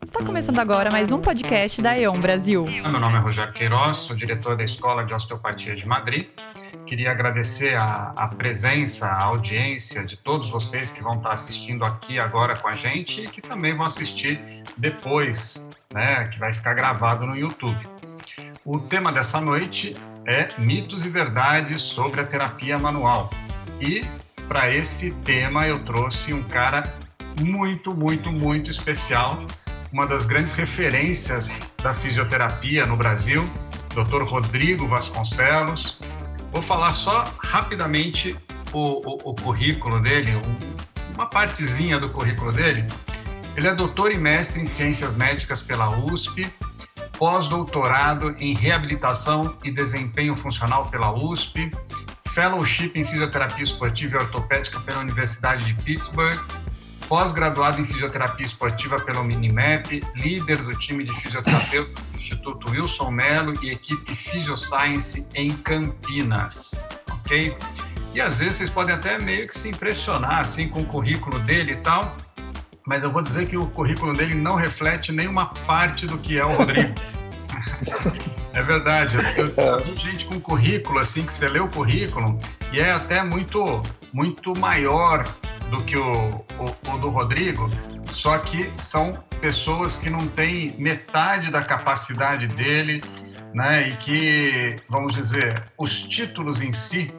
Está começando agora mais um podcast da E.ON Brasil. Meu nome é Rogério Queiroz, sou diretor da Escola de Osteopatia de Madrid. Queria agradecer a, a, presença, a audiência de todos vocês que vão estar assistindo aqui agora com a gente e que também vão assistir depois, né, que vai ficar gravado no YouTube. O tema dessa noite é mitos e verdades sobre a terapia manual. E para esse tema eu trouxe um cara muito, muito, muito especial, uma das grandes referências da fisioterapia no Brasil, Dr. Rodrigo Vasconcelos. Vou falar só rapidamente o, o, o currículo dele, um, uma partezinha do currículo dele. Ele é doutor e mestre em ciências médicas pela USP, pós-doutorado em reabilitação e desempenho funcional pela USP, fellowship em fisioterapia esportiva e ortopédica pela Universidade de Pittsburgh pós-graduado em fisioterapia esportiva pela Minimap, líder do time de fisioterapeuta do Instituto Wilson Mello e equipe Physioscience em Campinas, ok? E às vezes vocês podem até meio que se impressionar assim com o currículo dele e tal, mas eu vou dizer que o currículo dele não reflete nenhuma parte do que é o Rodrigo. é verdade, eu, eu vi gente com currículo assim que você lê o currículo e é até muito muito maior do que o, o, o do Rodrigo, só que são pessoas que não têm metade da capacidade dele, né? E que, vamos dizer, os títulos em si,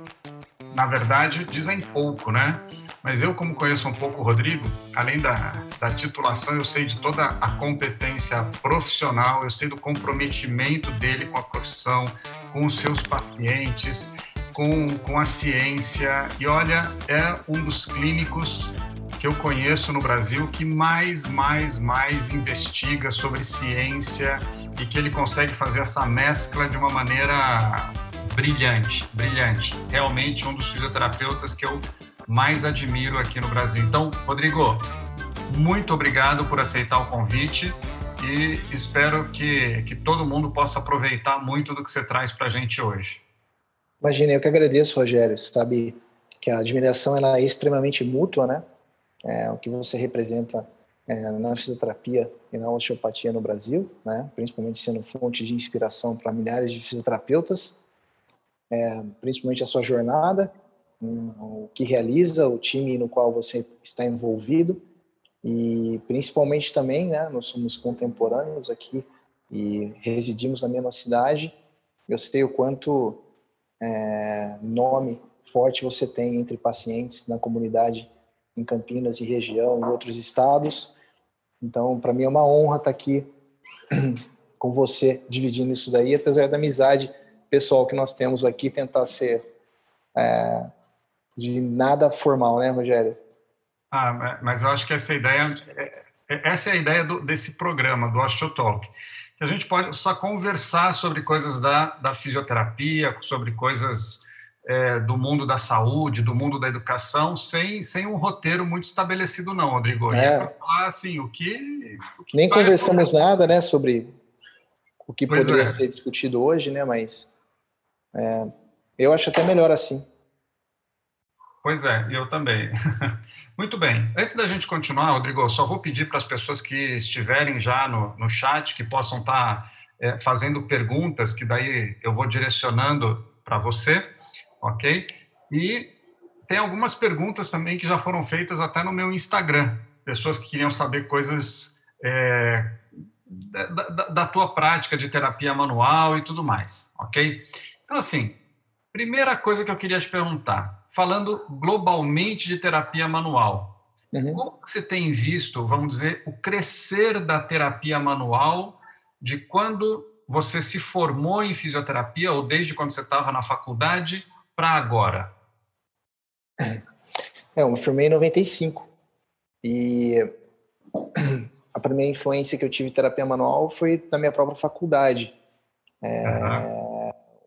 na verdade, dizem pouco, né? Mas eu, como conheço um pouco o Rodrigo, além da, da titulação, eu sei de toda a competência profissional, eu sei do comprometimento dele com a profissão, com os seus pacientes com, com a ciência. E olha, é um dos clínicos que eu conheço no Brasil que mais, mais, mais investiga sobre ciência e que ele consegue fazer essa mescla de uma maneira brilhante, brilhante. Realmente um dos fisioterapeutas que eu mais admiro aqui no Brasil. Então, Rodrigo, muito obrigado por aceitar o convite e espero que, que todo mundo possa aproveitar muito do que você traz para a gente hoje. Imagina, eu que agradeço, Rogério. Sabe que a admiração ela é extremamente mútua, né? É, o que você representa é, na fisioterapia e na osteopatia no Brasil, né? Principalmente sendo fonte de inspiração para milhares de fisioterapeutas, é, principalmente a sua jornada, o que realiza, o time no qual você está envolvido e principalmente também, né? Nós somos contemporâneos aqui e residimos na mesma cidade. Eu sei o quanto é, nome forte você tem entre pacientes na comunidade em Campinas e região e outros estados. Então, para mim é uma honra estar aqui com você dividindo isso daí, apesar da amizade pessoal que nós temos aqui, tentar ser é, de nada formal, né, Rogério? Ah, mas eu acho que essa ideia, é, é, essa é a ideia do, desse programa, do Osteotalk. Talk a gente pode só conversar sobre coisas da, da fisioterapia, sobre coisas é, do mundo da saúde, do mundo da educação, sem, sem um roteiro muito estabelecido, não, Rodrigo. É. falar assim, o que. O que Nem conversamos nada, né, sobre o que pois poderia é. ser discutido hoje, né, mas é, eu acho até melhor assim. Pois é, eu também. Muito bem. Antes da gente continuar, Rodrigo, só vou pedir para as pessoas que estiverem já no, no chat que possam estar tá, é, fazendo perguntas, que daí eu vou direcionando para você, ok? E tem algumas perguntas também que já foram feitas até no meu Instagram. Pessoas que queriam saber coisas é, da, da, da tua prática de terapia manual e tudo mais, ok? Então, assim, primeira coisa que eu queria te perguntar falando globalmente de terapia manual. Uhum. Como você tem visto, vamos dizer, o crescer da terapia manual de quando você se formou em fisioterapia ou desde quando você estava na faculdade para agora? É, eu me formei em 95 e a primeira influência que eu tive em terapia manual foi na minha própria faculdade. É, uhum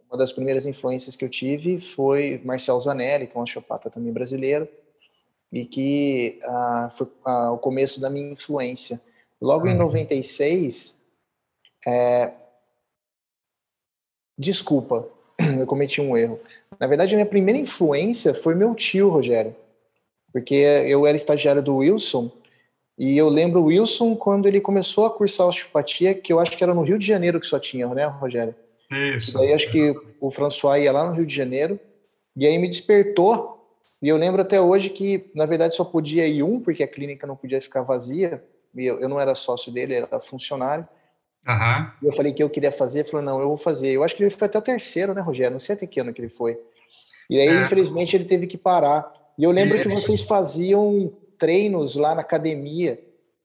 uma das primeiras influências que eu tive foi Marcel Zanelli, que é um osteopata também brasileiro, e que ah, foi ah, o começo da minha influência. Logo em 96, uhum. é... desculpa, eu cometi um erro. Na verdade, a minha primeira influência foi meu tio, Rogério, porque eu era estagiário do Wilson E eu lembro o Wilson quando ele começou a cursar osteopatia, que eu acho que era no Rio de Janeiro que só tinha, né, Rogério? Isso. E aí acho que o François ia lá no Rio de Janeiro, e aí me despertou. E eu lembro até hoje que, na verdade, só podia ir um, porque a clínica não podia ficar vazia. E eu, eu não era sócio dele, era funcionário. Uhum. E eu falei que eu queria fazer, ele falou, não, eu vou fazer. Eu acho que ele foi até o terceiro, né, Rogério? Não sei até que ano que ele foi. E aí, é. infelizmente, ele teve que parar. E eu lembro que vocês faziam treinos lá na academia.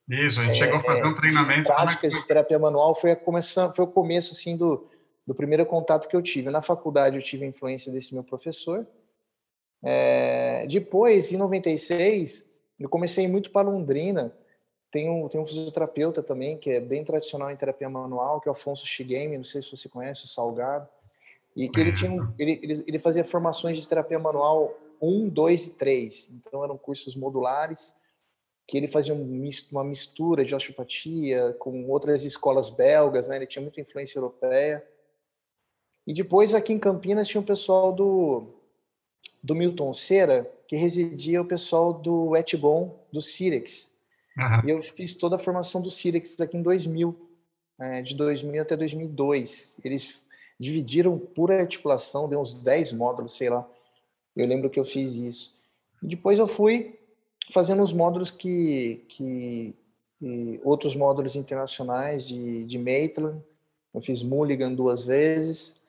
Isso, a gente é, chegou a fazer um treinamento. Práticas de terapia manual foi, a começar, foi o começo, assim, do, do primeiro contato que eu tive. Na faculdade eu tive a influência desse meu professor. É, depois, em 96, eu comecei muito para Londrina. Tem um, tem um fisioterapeuta também, que é bem tradicional em terapia manual, que é o Afonso Shigemi, não sei se você conhece, o Salgado. E que ele, tinha, ele, ele, ele fazia formações de terapia manual 1, 2 e 3. Então, eram cursos modulares que ele fazia uma mistura de osteopatia com outras escolas belgas, né? Ele tinha muita influência europeia. E depois aqui em Campinas tinha o pessoal do, do Milton Cera, que residia o pessoal do Etbon, do Cirex. Uhum. E eu fiz toda a formação do Cirex aqui em 2000, é, de 2000 até 2002. Eles dividiram por articulação, deu uns 10 módulos, sei lá. Eu lembro que eu fiz isso. E depois eu fui fazendo os módulos que, que outros módulos internacionais de, de Maitland. Eu fiz Mulligan duas vezes.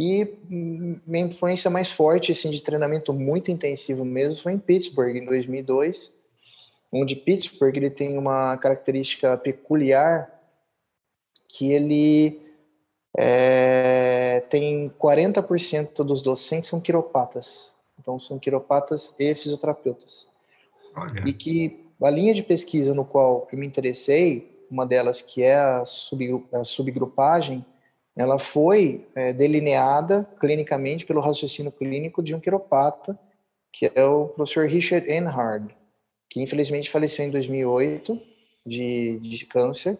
E minha influência mais forte, assim, de treinamento muito intensivo mesmo, foi em Pittsburgh, em 2002, onde Pittsburgh ele tem uma característica peculiar que ele é, tem 40% dos docentes são quiropatas. Então, são quiropatas e fisioterapeutas. Olha. E que a linha de pesquisa no qual eu me interessei, uma delas que é a, a subgrupagem, ela foi é, delineada clinicamente pelo raciocínio clínico de um quiropata, que é o professor Richard Enhard, que infelizmente faleceu em 2008 de, de câncer.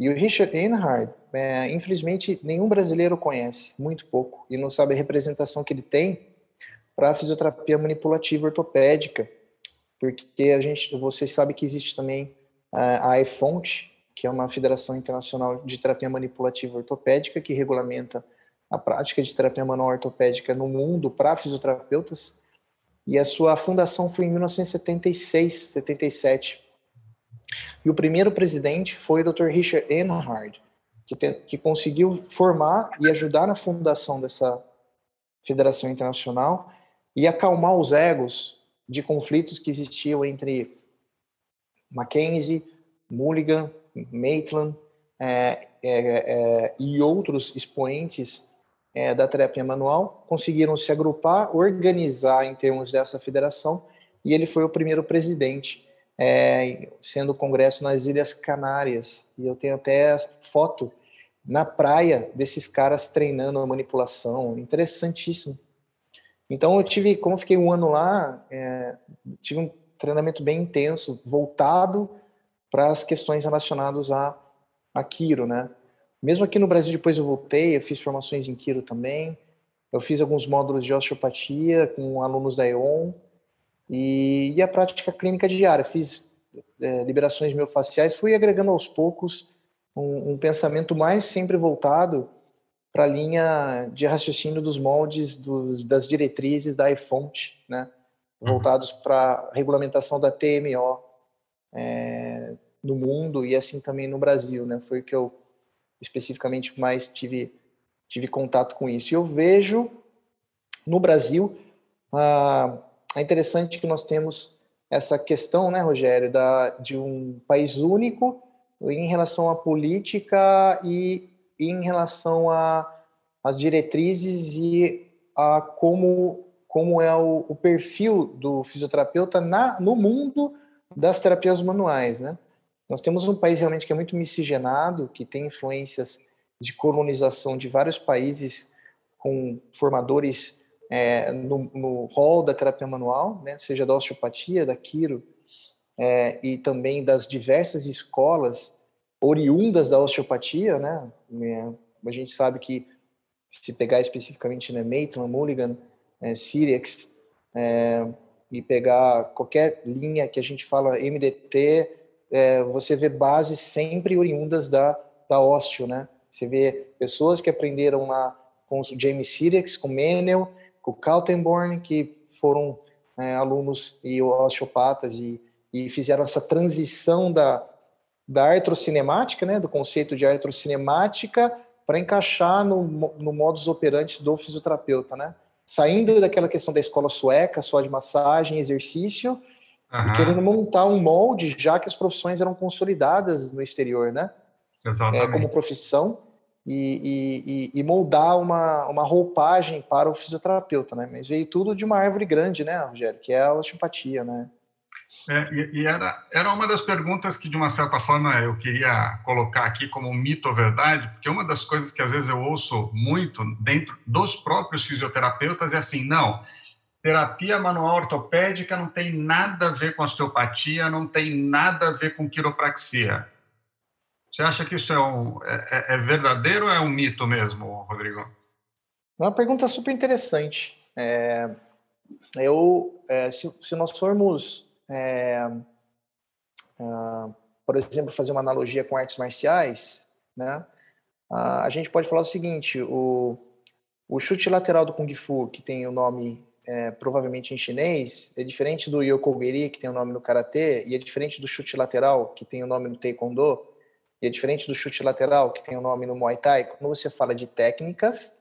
E o Richard Enhard, é, infelizmente, nenhum brasileiro conhece, muito pouco, e não sabe a representação que ele tem para a fisioterapia manipulativa ortopédica, porque a gente, vocês sabem que existe também a, a EFONT, que é uma federação internacional de terapia manipulativa ortopédica que regulamenta a prática de terapia manual ortopédica no mundo para fisioterapeutas. E a sua fundação foi em 1976, 77. E o primeiro presidente foi o Dr. Richard Enhard, que, te, que conseguiu formar e ajudar na fundação dessa federação internacional e acalmar os egos de conflitos que existiam entre Mackenzie, Mulligan, Maitland é, é, é, e outros expoentes é, da terapia manual conseguiram se agrupar, organizar em termos dessa federação, e ele foi o primeiro presidente, é, sendo o congresso nas Ilhas Canárias. E eu tenho até foto na praia desses caras treinando a manipulação, interessantíssimo. Então eu tive, como fiquei um ano lá, tive um treinamento bem intenso, voltado para as questões relacionadas a, a Quiro, né? Mesmo aqui no Brasil, depois eu voltei, eu fiz formações em Quiro também, eu fiz alguns módulos de osteopatia com alunos da EON e, e a prática clínica diária, fiz é, liberações miofaciais, fui agregando aos poucos um, um pensamento mais sempre voltado para a linha de raciocínio dos moldes dos, das diretrizes da iFont, né? Uhum. voltados para a regulamentação da TMO, é, no mundo e assim também no Brasil, né? Foi o que eu especificamente mais tive tive contato com isso. E eu vejo no Brasil ah, é interessante que nós temos essa questão, né, Rogério, da, de um país único em relação à política e, em relação às diretrizes e a como como é o, o perfil do fisioterapeuta na, no mundo das terapias manuais, né? Nós temos um país realmente que é muito miscigenado, que tem influências de colonização de vários países com formadores é, no, no da terapia manual, né, seja da osteopatia, da quiro, é, e também das diversas escolas oriundas da osteopatia, né? É, a gente sabe que se pegar especificamente né, Maitland, Mulligan, é, é, e pegar qualquer linha que a gente fala MDT, é, você vê bases sempre oriundas da, da osteo, né? Você vê pessoas que aprenderam lá com o James Sirex, com Menel, com Kaltenborn, que foram é, alunos e osteopatas e, e fizeram essa transição da, da artrocinemática, né, do conceito de artrocinemática, para encaixar no, no modus operandi do fisioterapeuta, né? Saindo daquela questão da escola sueca, só de massagem, exercício, uhum. e querendo montar um molde, já que as profissões eram consolidadas no exterior, né? Exatamente. É, como profissão, e, e, e, moldar uma, uma roupagem para o fisioterapeuta, né? Mas veio tudo de uma árvore grande, né, Rogério? Que é a osteopatia, né? É, e, e era, era uma das perguntas que, de uma certa forma, eu queria colocar aqui como mito ou verdade, porque uma das coisas que às vezes eu ouço muito dentro dos próprios fisioterapeutas é assim: não, terapia manual ortopédica não tem nada a ver com osteopatia, não tem nada a ver com quiropraxia. Você acha que isso é, um, é, é, é verdadeiro ou é um mito mesmo, Rodrigo? É uma pergunta super interessante. É, eu, é, se, se, nós formos, é, uh, por exemplo, fazer uma analogia com artes marciais, né, uh, a gente pode falar o seguinte: o, o chute lateral do Kung Fu, que tem o nome é, provavelmente em chinês, é diferente do Yokogiri, que tem o nome no Karatê, e é diferente do chute lateral, que tem o nome no Taekwondo. E é diferente do chute lateral, que tem o nome no Muay Thai, quando você fala de técnicas,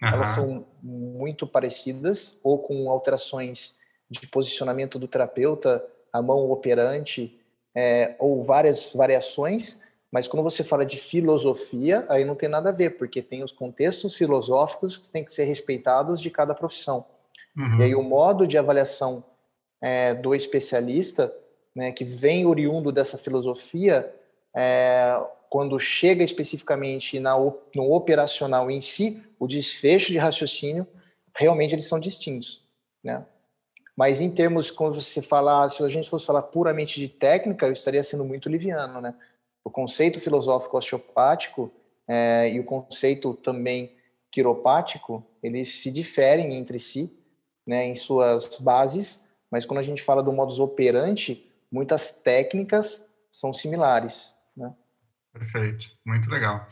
uhum. elas são muito parecidas, ou com alterações de posicionamento do terapeuta, a mão operante, é, ou várias variações, mas quando você fala de filosofia, aí não tem nada a ver, porque tem os contextos filosóficos que têm que ser respeitados de cada profissão. Uhum. E aí o modo de avaliação é, do especialista, né, que vem oriundo dessa filosofia, é, quando chega especificamente na, no operacional em si, o desfecho de raciocínio, realmente eles são distintos, né? Mas em termos, quando você falar, se a gente fosse falar puramente de técnica, eu estaria sendo muito liviano, né? O conceito filosófico osteopático é, e o conceito também quiropático, eles se diferem entre si, né, em suas bases, mas quando a gente fala do modus operandi, muitas técnicas são similares. Né? Perfeito, muito legal.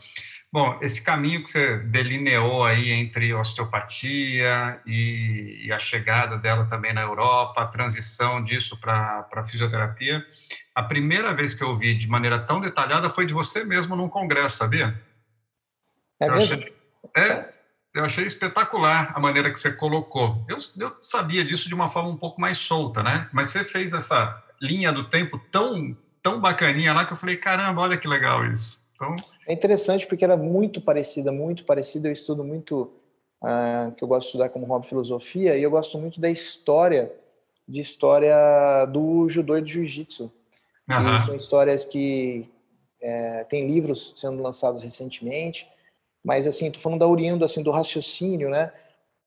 Bom, esse caminho que você delineou aí entre osteopatia e, e a chegada dela também na Europa, a transição disso para a fisioterapia, a primeira vez que eu ouvi de maneira tão detalhada foi de você mesmo num congresso, sabia? É eu mesmo? Achei, é, eu achei espetacular a maneira que você colocou. Eu, eu sabia disso de uma forma um pouco mais solta, né? Mas você fez essa linha do tempo tão tão bacaninha lá que eu falei, caramba, olha que legal isso. Então... É interessante porque era muito parecida, muito parecida. Eu estudo muito, uh, que eu gosto de estudar como hobby filosofia, e eu gosto muito da história, de história do judô e do jiu-jitsu. Uhum. São histórias que é, tem livros sendo lançados recentemente, mas assim, tô falando da oriundo assim do raciocínio, né?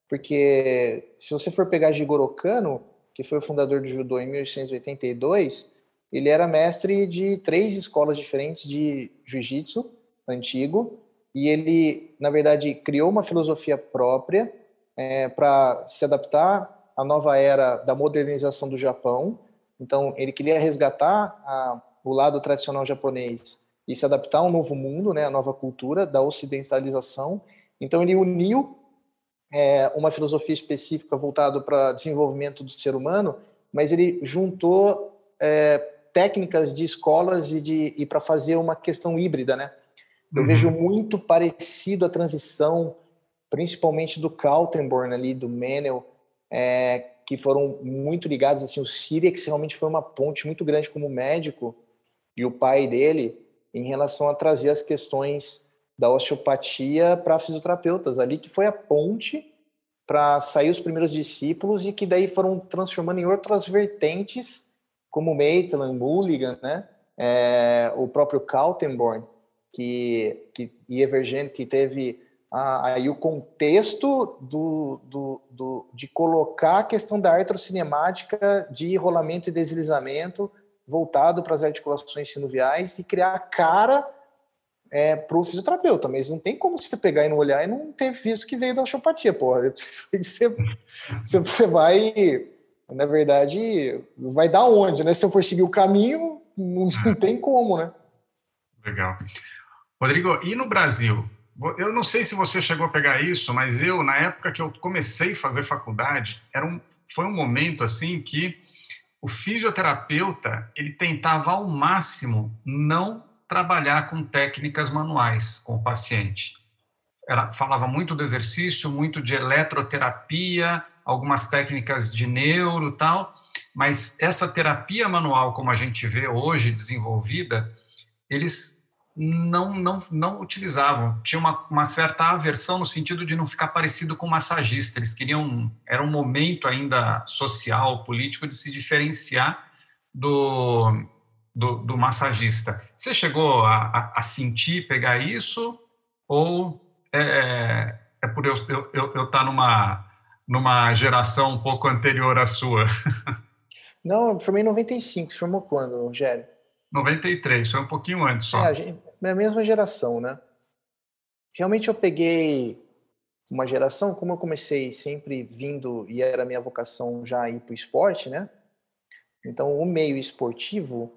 Porque se você for pegar Jigoro Kano, que foi o fundador do judô em 1882, ele era mestre de três escolas diferentes de jiu-jitsu antigo e ele, na verdade, criou uma filosofia própria é, para se adaptar à nova era da modernização do Japão. Então, ele queria resgatar a, o lado tradicional japonês e se adaptar a um novo mundo, né, a nova cultura da ocidentalização. Então, ele uniu é, uma filosofia específica voltada para desenvolvimento do ser humano, mas ele juntou é, técnicas de escolas e, de, e para fazer uma questão híbrida, né? Eu uhum. vejo muito parecido a transição, principalmente do Kaltenborn ali, do Menel, é, que foram muito ligados, assim, o Sirex realmente foi uma ponte muito grande como médico e o pai dele em relação a trazer as questões da osteopatia para fisioterapeutas ali, que foi a ponte para sair os primeiros discípulos e que daí foram transformando em outras vertentes como Maitland, Mulligan, né? É, o próprio Kaltenborn, que, que, e Evergente, que teve aí o contexto do, do, do, de colocar a questão da artrocinemática de rolamento e deslizamento voltado para as articulações sinoviais e criar cara é, para o fisioterapeuta, mas não tem como você pegar e não olhar e não ter visto que veio da osteopatia, porra. Você, você vai na verdade, vai dar onde, né? Se eu for seguir o caminho, não, não tem como, né? Legal. Rodrigo, e no Brasil? Eu não sei se você chegou a pegar isso, mas eu, na época que eu comecei a fazer faculdade, era um, foi um momento assim que o fisioterapeuta ele tentava ao máximo não trabalhar com técnicas manuais com o paciente. Era, falava muito do exercício, muito de eletroterapia, algumas técnicas de neuro tal, mas essa terapia manual como a gente vê hoje desenvolvida, eles não, não, não utilizavam. Tinha uma, uma, certa aversão no sentido de não ficar parecido com massagista. Eles queriam, era um momento ainda social, político, de se diferenciar do, do, do massagista. Você chegou a, a, a, sentir, pegar isso? Ou é, é, é por eu estar eu, eu, eu tá numa, numa geração um pouco anterior à sua? Não, eu formei em 95. Você formou quando, Rogério? 93, foi um pouquinho antes só. É, a, gente, é a mesma geração, né? Realmente eu peguei uma geração, como eu comecei sempre vindo, e era minha vocação já ir para o esporte, né? Então, o meio esportivo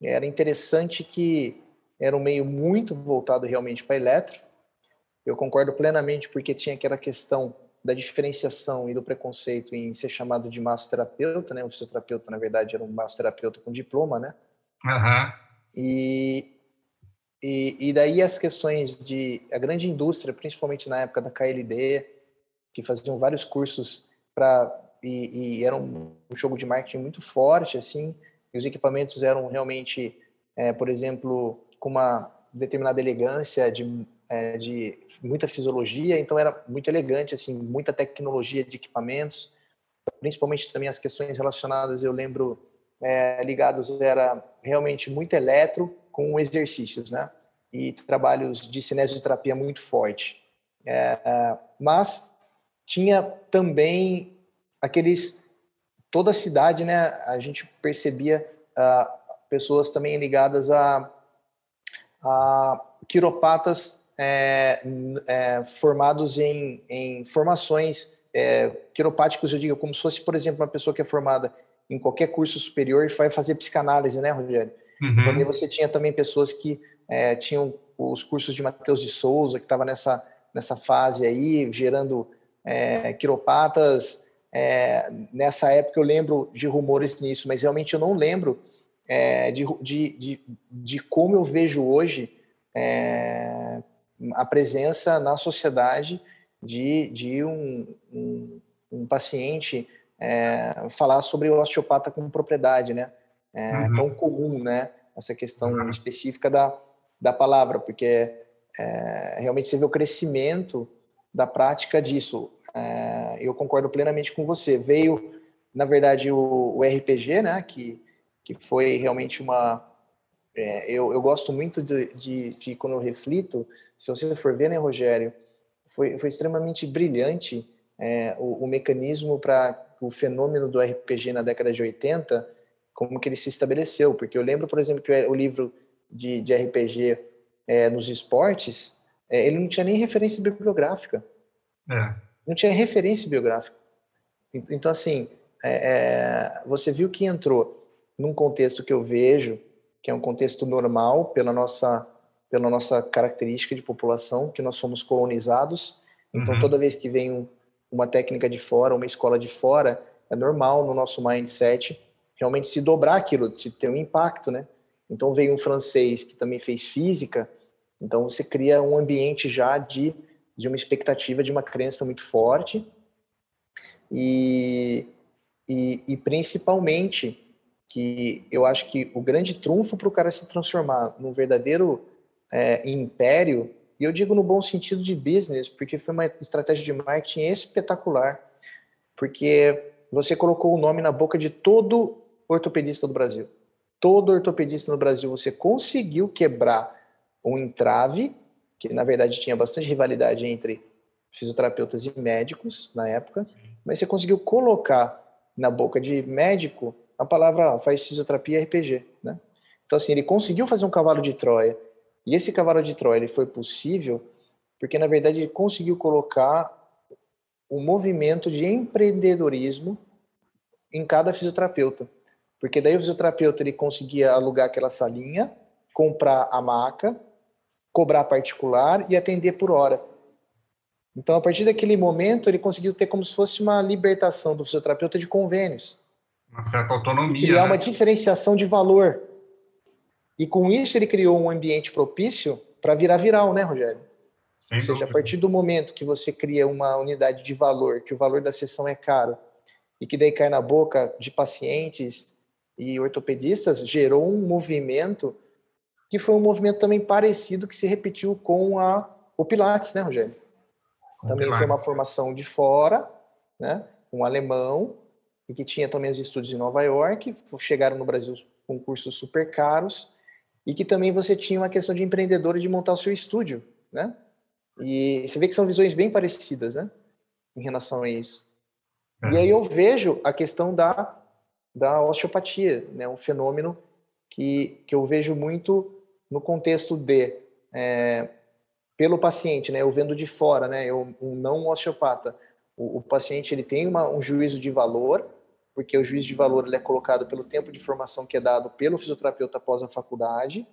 era interessante que era um meio muito voltado realmente para eletro. Eu concordo plenamente porque tinha aquela questão da diferenciação e do preconceito em ser chamado de massoterapeuta, né? O fisioterapeuta, na verdade, era um massoterapeuta com diploma, né? Uhum. E, e, e daí as questões de a grande indústria, principalmente na época da KLD, que faziam vários cursos para e, e, era um, um, jogo de marketing muito forte assim. E os equipamentos eram realmente, é, por exemplo, com uma determinada elegância de, é, de muita fisiologia, então era muito elegante assim, muita tecnologia de equipamentos, principalmente também as questões relacionadas. Eu lembro é, ligados era realmente muito eletro com exercícios, né? E trabalhos de cinesioterapia muito forte. É, é, mas tinha também aqueles toda a cidade, né? A gente percebia uh, pessoas também ligadas a, a quiropatas é, é, formados em, em formações é, quiropáticos, eu digo, como se fosse, por exemplo, uma pessoa que é formada em qualquer curso superior e vai fazer psicanálise, né, Rogério? Uhum. Então, aí você tinha também pessoas que é, tinham os cursos de Matheus de Souza, que estava nessa, nessa fase aí, gerando é, quiropatas. É, nessa época eu lembro de rumores nisso, mas realmente eu não lembro de, de, de, de, como eu vejo hoje é, a presença na sociedade de, de um, um, um paciente é, falar sobre o osteopata com propriedade, né? É uhum. tão comum, né? Essa questão uhum. específica da, da palavra, porque é, realmente você vê o crescimento da prática disso. É, eu concordo plenamente com você. Veio, na verdade, o, o RPG, né? Que, que foi realmente uma. É, eu, eu gosto muito de, de, de, quando eu reflito, se você for ver, né, Rogério, foi, foi extremamente brilhante é, o, o mecanismo para o fenômeno do RPG na década de 80, como que ele se estabeleceu. Porque eu lembro, por exemplo, que o livro de, de RPG é, nos esportes, é, ele não tinha nem referência bibliográfica. É. Não tinha referência bibliográfica. Então, assim, é, você viu que entrou num contexto que eu vejo, que é um contexto normal pela nossa, pela nossa característica de população, que nós somos colonizados. Então, uhum. toda vez que vem um, uma técnica de fora, uma escola de fora, é normal no nosso mindset realmente se dobrar aquilo, de ter um impacto, né? Então veio um francês que também fez física, então você cria um ambiente já de, de uma expectativa de uma crença muito forte e, e, e principalmente que eu acho que o grande trunfo para o cara se transformar num verdadeiro é, império e eu digo no bom sentido de business, porque foi uma estratégia de marketing espetacular, porque você colocou o nome na boca de todo ortopedista do Brasil. Todo ortopedista no Brasil você conseguiu quebrar um entrave, que na verdade tinha bastante rivalidade entre fisioterapeutas e médicos na época, mas você conseguiu colocar na boca de médico a palavra faz fisioterapia RPG, né? Então assim, ele conseguiu fazer um cavalo de Troia e esse cavalo de Troia ele foi possível porque, na verdade, ele conseguiu colocar um movimento de empreendedorismo em cada fisioterapeuta. Porque daí o fisioterapeuta ele conseguia alugar aquela salinha, comprar a maca, cobrar particular e atender por hora. Então, a partir daquele momento, ele conseguiu ter como se fosse uma libertação do fisioterapeuta de convênios. Uma certa autonomia. criar né? uma diferenciação de valor. E com isso, ele criou um ambiente propício para virar viral, né, Rogério? Sem Ou seja, dúvida. a partir do momento que você cria uma unidade de valor, que o valor da sessão é caro, e que daí cai na boca de pacientes e ortopedistas, gerou um movimento que foi um movimento também parecido que se repetiu com a, o Pilates, né, Rogério? Também foi uma formação de fora, né? Um alemão, e que tinha também os estudos em Nova York, chegaram no Brasil com cursos super caros, e que também você tinha uma questão de empreendedor de montar o seu estúdio, né? E você vê que são visões bem parecidas, né? Em relação a isso. É. E aí eu vejo a questão da, da osteopatia, né? Um fenômeno que, que eu vejo muito no contexto de é, pelo paciente, né? Eu vendo de fora, né? Eu um não osteopata, o, o paciente ele tem uma, um juízo de valor, porque o juízo de valor é colocado pelo tempo de formação que é dado pelo fisioterapeuta após a faculdade,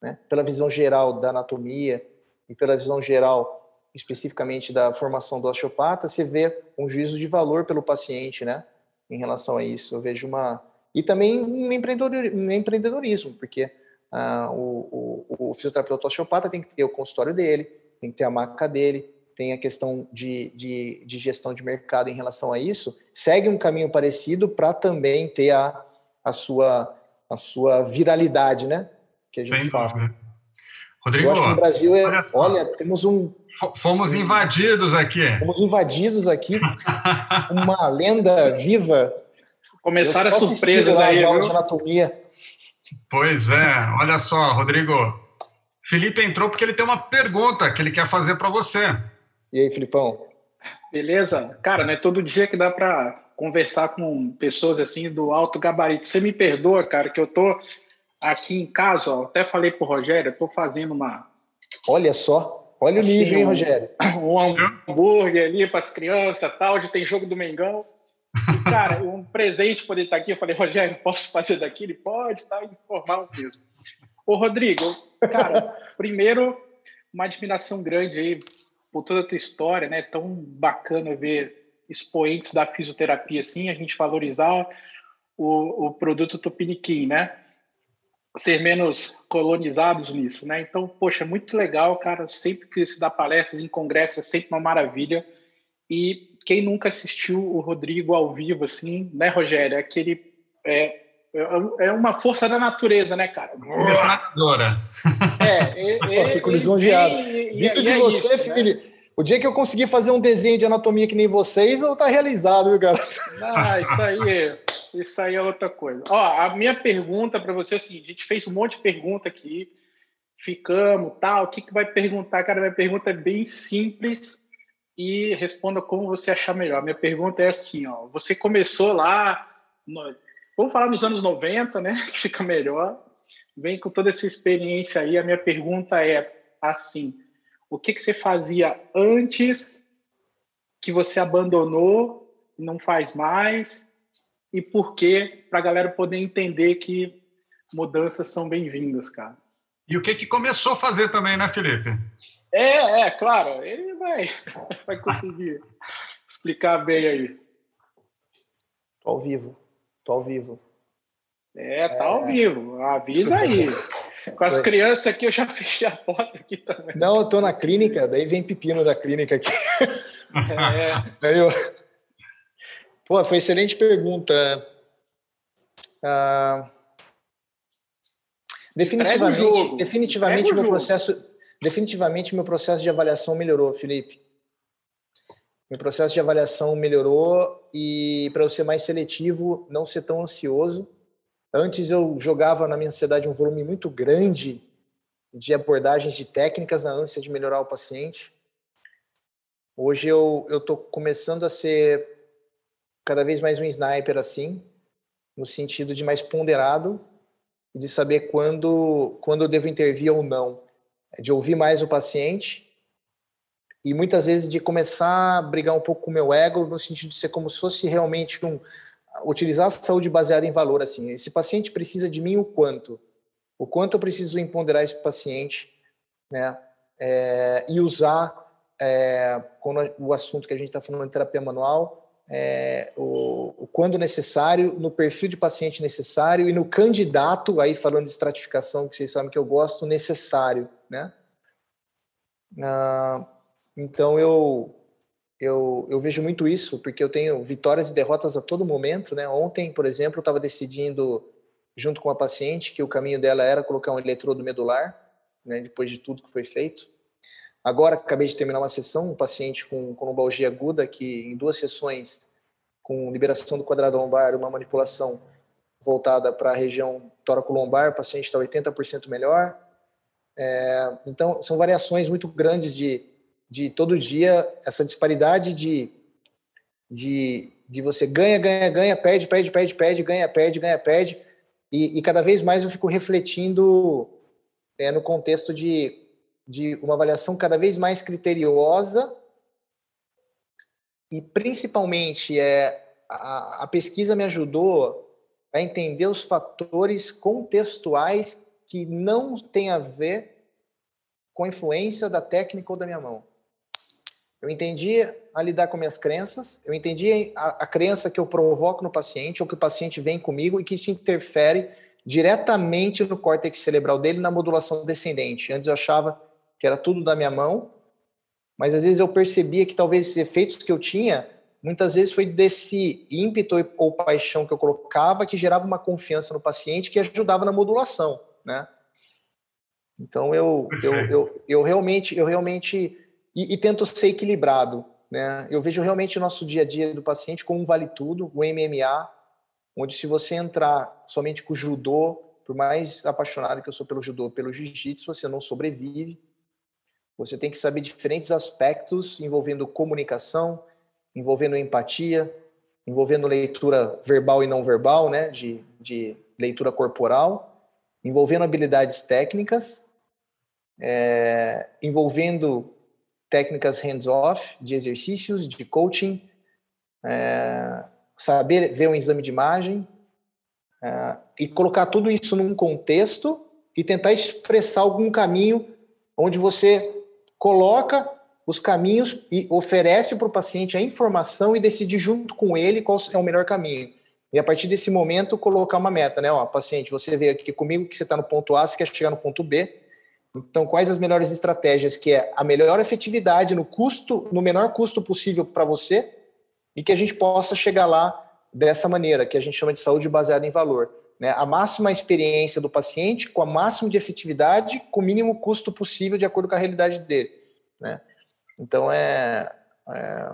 né? Pela visão geral da anatomia e pela visão geral especificamente da formação do osteopata, você vê um juízo de valor pelo paciente, né? Em relação a isso, eu vejo uma e também um empreendedorismo, porque ah, o, o, o fisioterapeuta osteopata tem que ter o consultório dele, tem que ter a maca dele, tem a questão de, de, de gestão de mercado em relação a isso, segue um caminho parecido para também ter a, a, sua, a sua viralidade, né? Que a gente Sem fala. dúvida. Rodrigo, Eu acho que no Brasil é, olha olha, temos um, fo- fomos invadidos aqui. fomos invadidos aqui, uma lenda viva. Começaram as surpresas aí, as aulas de viu? anatomia. Pois é, olha só, Rodrigo. Felipe entrou porque ele tem uma pergunta que ele quer fazer para você. E aí, Filipão? Beleza? Cara, não é todo dia que dá para conversar com pessoas assim do alto gabarito. Você me perdoa, cara, que eu tô aqui em casa, ó, até falei pro Rogério, eu tô fazendo uma Olha só, olha o Assim, nível, hein, Rogério? um hambúrguer ali para as crianças, tal, hoje tem jogo do Mengão. E, cara, um presente poder estar aqui. Eu falei, Rogério, posso fazer daqui? Ele pode, tá informal mesmo. Ô, Rodrigo, cara, primeiro, uma admiração grande aí por toda a tua história, né? Tão bacana ver expoentes da fisioterapia assim, a gente valorizar o, o produto Tupiniquim, né? Ser menos colonizados nisso, né? Então, poxa, muito legal, cara. Sempre que se dá palestras em congressos é sempre uma maravilha. E quem nunca assistiu o Rodrigo ao vivo, assim, né, Rogério? Aquele. É, é uma força da natureza, né, cara? Metralhadora. É, Pô, fico lisonjeado. Vindo de você, filho. O dia que eu conseguir fazer um desenho de anatomia que nem vocês, eu estar realizado, viu, cara? Ah, isso aí, isso aí é outra coisa. Ó, a minha pergunta para você é assim, a gente fez um monte de pergunta aqui, ficamos, tal, o que, que vai perguntar? Cara, minha pergunta é bem simples e responda como você achar melhor. Minha pergunta é assim, ó, você começou lá, no, vamos falar nos anos 90, né, que fica melhor, vem com toda essa experiência aí, a minha pergunta é assim, o que, que você fazia antes que você abandonou, não faz mais, e por quê, para a galera poder entender que mudanças são bem-vindas, cara. E o que, que começou a fazer também, né, Felipe? É, é, claro, ele vai, vai conseguir explicar bem aí. Tô ao vivo, tô ao vivo. É, tá ao vivo, avisa aí. Com as crianças aqui, eu já fechei a porta aqui também. Não, eu tô na clínica, daí vem pepino da clínica aqui. É, Aí eu... Pô, foi excelente pergunta. Ah, definitivamente, definitivamente meu processo, definitivamente meu processo de avaliação melhorou, Felipe. Meu processo de avaliação melhorou e para eu ser mais seletivo, não ser tão ansioso. Antes eu jogava na minha ansiedade um volume muito grande de abordagens de técnicas na ânsia de melhorar o paciente. Hoje eu tô começando a ser cada vez mais um sniper assim, no sentido de mais ponderado, de saber quando quando eu devo intervir ou não, de ouvir mais o paciente e muitas vezes de começar a brigar um pouco com o meu ego no sentido de ser como se fosse realmente um utilizar a saúde baseada em valor assim. Esse paciente precisa de mim o quanto? O quanto eu preciso empoderar esse paciente, né? É, e usar é, quando o assunto que a gente está falando de terapia manual, é, o, o, quando necessário, no perfil de paciente necessário e no candidato, aí falando de estratificação, que vocês sabem que eu gosto, necessário, né? Ah, então eu eu, eu vejo muito isso, porque eu tenho vitórias e derrotas a todo momento. Né? Ontem, por exemplo, eu estava decidindo, junto com a paciente, que o caminho dela era colocar um eletrodo medular, né, depois de tudo que foi feito. Agora, acabei de terminar uma sessão, um paciente com, lombalgia aguda, que em duas sessões, com liberação do quadrado lombar, uma manipulação voltada para a região tóraco-lombar, o paciente está 80% melhor. É, então, são variações muito grandes de, de todo dia essa disparidade de, de, de você ganha, ganha, ganha, perde, perde, perde, perde, ganha, perde, ganha, perde. E, e cada vez mais eu fico refletindo é, no contexto de, de uma avaliação cada vez mais criteriosa e principalmente é a, a pesquisa me ajudou a entender os fatores contextuais que não têm a ver com a influência da técnica ou da minha mão. Eu entendi a lidar com minhas crenças, eu entendi a, a crença que eu provoco no paciente, ou que o paciente vem comigo e que isso interfere diretamente no córtex cerebral dele na modulação descendente. Antes eu achava que era tudo da minha mão, mas às vezes eu percebia que talvez esses efeitos que eu tinha, muitas vezes foi desse ímpeto ou paixão que eu colocava que gerava uma confiança no paciente que ajudava na modulação, né? Então eu, eu, eu, eu realmente eu realmente e, e tento ser equilibrado. Né? Eu vejo realmente o nosso dia a dia do paciente como um vale tudo, o MMA, onde se você entrar somente com o judô, por mais apaixonado que eu sou pelo judô, pelo jiu-jitsu, você não sobrevive. Você tem que saber diferentes aspectos envolvendo comunicação, envolvendo empatia, envolvendo leitura verbal e não verbal, né, de, de leitura corporal, envolvendo habilidades técnicas, é, envolvendo técnicas hands-off, de exercícios, de coaching, é, saber ver um exame de imagem é, e colocar tudo isso num contexto e tentar expressar algum caminho onde você coloca os caminhos e oferece para o paciente a informação e decide junto com ele qual é o melhor caminho. E a partir desse momento, colocar uma meta, né? Ó, paciente, você veio aqui comigo que você está no ponto A, você quer chegar no ponto B. Então, quais as melhores estratégias que é a melhor efetividade no custo, no menor custo possível para você e que a gente possa chegar lá dessa maneira, que a gente chama de saúde baseada em valor. Né? A máxima experiência do paciente com a máxima de efetividade com o mínimo custo possível de acordo com a realidade dele. Né? Então, é, é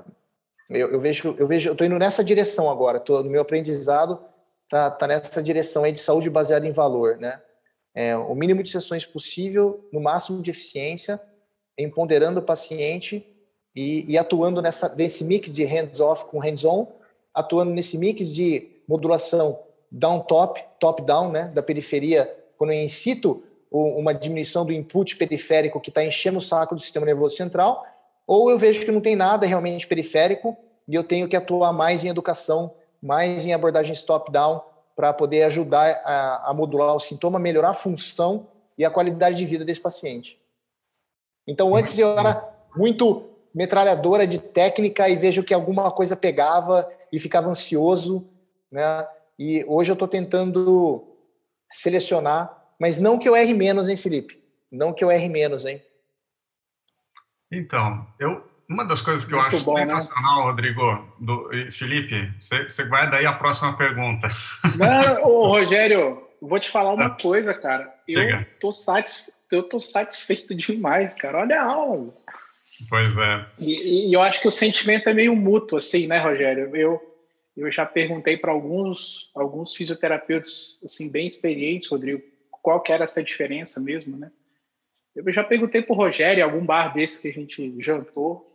eu, eu, vejo, eu vejo, eu estou indo nessa direção agora, tô, no meu aprendizado tá, tá nessa direção aí de saúde baseada em valor, né? É, o mínimo de sessões possível, no máximo de eficiência, empoderando o paciente e, e atuando nessa, nesse mix de hands-off com hands-on, atuando nesse mix de modulação down-top, top-down, né, da periferia, quando eu incito uma diminuição do input periférico que está enchendo o saco do sistema nervoso central, ou eu vejo que não tem nada realmente periférico e eu tenho que atuar mais em educação, mais em abordagens top-down, para poder ajudar a, a, modular o sintoma, melhorar a função e a qualidade de vida desse paciente. Então, antes eu era muito metralhadora de técnica e vejo que alguma coisa pegava e ficava ansioso, né? E hoje eu estou tentando selecionar, mas não que eu erre menos, hein, Felipe? Não que eu erre menos, hein? Então, eu uma das coisas que Muito eu acho bom, né? sensacional, né? Rodrigo, do, Felipe, você, você vai daí a próxima pergunta. Não, ô, Rogério, vou te falar uma ah, coisa, cara. Eu tô, eu tô satisfeito demais, cara. Olha a aula. Pois é. E, e, eu acho que o sentimento é meio mútuo, assim, né, Rogério? Eu, eu já perguntei para alguns, alguns fisioterapeutas, assim, bem experientes, Rodrigo, qual que era essa diferença mesmo, né? Eu já perguntei para o Rogério, em algum bar desse que a gente jantou,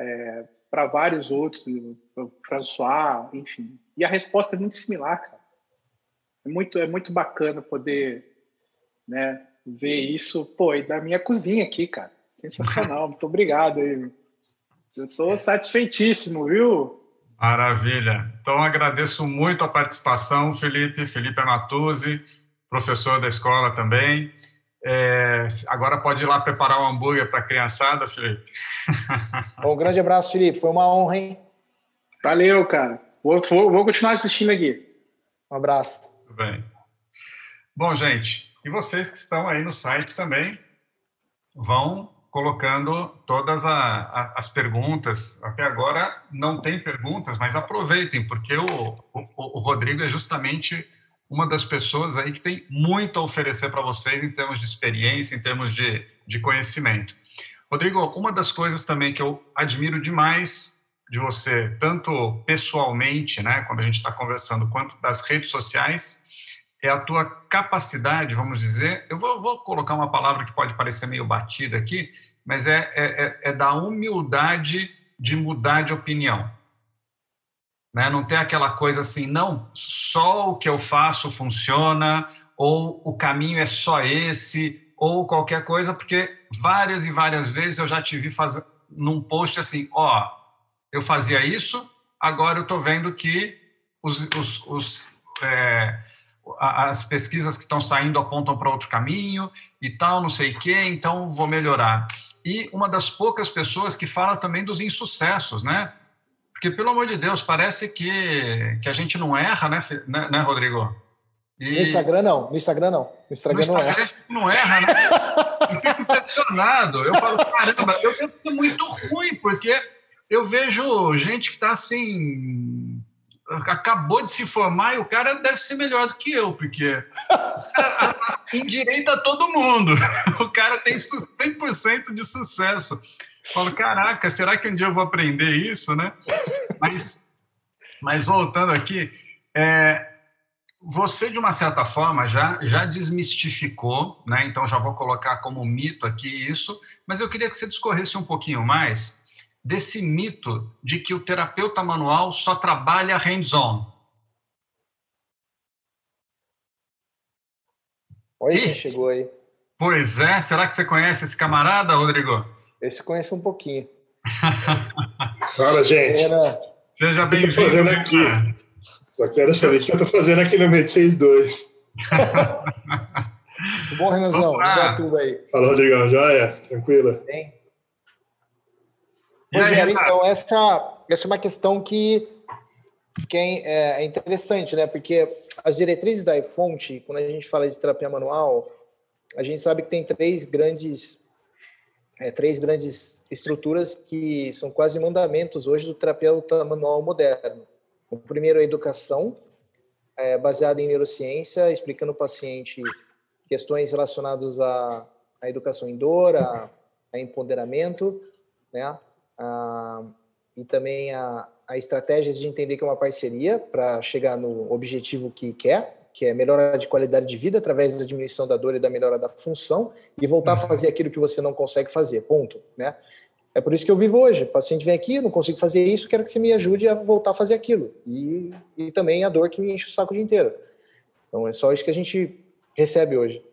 é, para vários outros, François, enfim. E a resposta é muito similar, cara. É muito, é muito bacana poder né, ver isso, pô, e da minha cozinha aqui, cara. Sensacional, muito obrigado aí. Eu estou satisfeitíssimo, viu? Maravilha. Então, agradeço muito a participação, Felipe, Felipe Amatuzzi, professor da escola também. É, agora pode ir lá preparar o um hambúrguer para a criançada, Felipe. Um grande abraço, Felipe. Foi uma honra, hein? Valeu, cara. Vou, vou, vou continuar assistindo aqui. Um abraço. Tudo bem. Bom, gente, e vocês que estão aí no site também vão colocando todas a, a, as perguntas. Até agora não tem perguntas, mas aproveitem, porque o, o, o Rodrigo é justamente uma das pessoas aí que tem muito a oferecer para vocês em termos de experiência, em termos de, de conhecimento. Rodrigo, uma das coisas também que eu admiro demais de você, tanto pessoalmente, né, quando a gente está conversando, quanto das redes sociais, é a tua capacidade, vamos dizer, eu vou, vou colocar uma palavra que pode parecer meio batida aqui, mas é, é, é, é da humildade de mudar de opinião. Né? Não tem aquela coisa assim, não, só o que eu faço funciona, ou o caminho é só esse, ou qualquer coisa, porque várias e várias vezes eu já te vi fazer num post assim, ó, eu fazia isso, agora eu estou vendo que os, os, os é, as pesquisas que estão saindo apontam para outro caminho e tal, não sei o quê, então vou melhorar. E uma das poucas pessoas que fala também dos insucessos, né? Porque, pelo amor de Deus, parece que, que a gente não erra, né, né, né Rodrigo? E... No Instagram, não. No Instagram, não. No Instagram, no Instagram não erra. não erra, né? eu fico impressionado. Eu falo, caramba, eu devo ser muito ruim, porque eu vejo gente que está assim. Acabou de se formar e o cara deve ser melhor do que eu, porque endireita todo mundo. O cara tem 100% de sucesso. Falo, caraca, será que um dia eu vou aprender isso, né? Mas, mas voltando aqui, é, você de uma certa forma já já desmistificou, né? Então já vou colocar como mito aqui isso, mas eu queria que você discorresse um pouquinho mais desse mito de que o terapeuta manual só trabalha hands-on. Olha quem chegou aí. Pois é, será que você conhece esse camarada, Rodrigo? Esse conheço um pouquinho. Fala, gente. Era... Seja bem-vindo. fazendo aqui? Só quero saber o que eu estou fazendo aqui no 2. Tudo bom, Renanzão? tudo aí. Fala, Rodrigão. Joia? Tranquila? Bem. Rogério, então, essa, essa é uma questão que, que é, é interessante, né? Porque as diretrizes da iFont, quando a gente fala de terapia manual, a gente sabe que tem três grandes é, três grandes estruturas que são quase mandamentos hoje do terapeuta manual moderno. O primeiro é a educação, é, baseada em neurociência, explicando ao paciente questões relacionadas à, à educação em dor, a, a empoderamento, né? A, e também a, a estratégias de entender que é uma parceria para chegar no objetivo que quer, que é melhora de qualidade de vida através da diminuição da dor e da melhora da função, e voltar a uhum. fazer aquilo que você não consegue fazer, ponto, né? É por isso que eu vivo hoje. O paciente vem aqui, eu não consigo fazer isso, quero que você me ajude a voltar a fazer aquilo. E, e também a dor que me enche o saco o dia inteiro. Então, é só isso que a gente recebe hoje.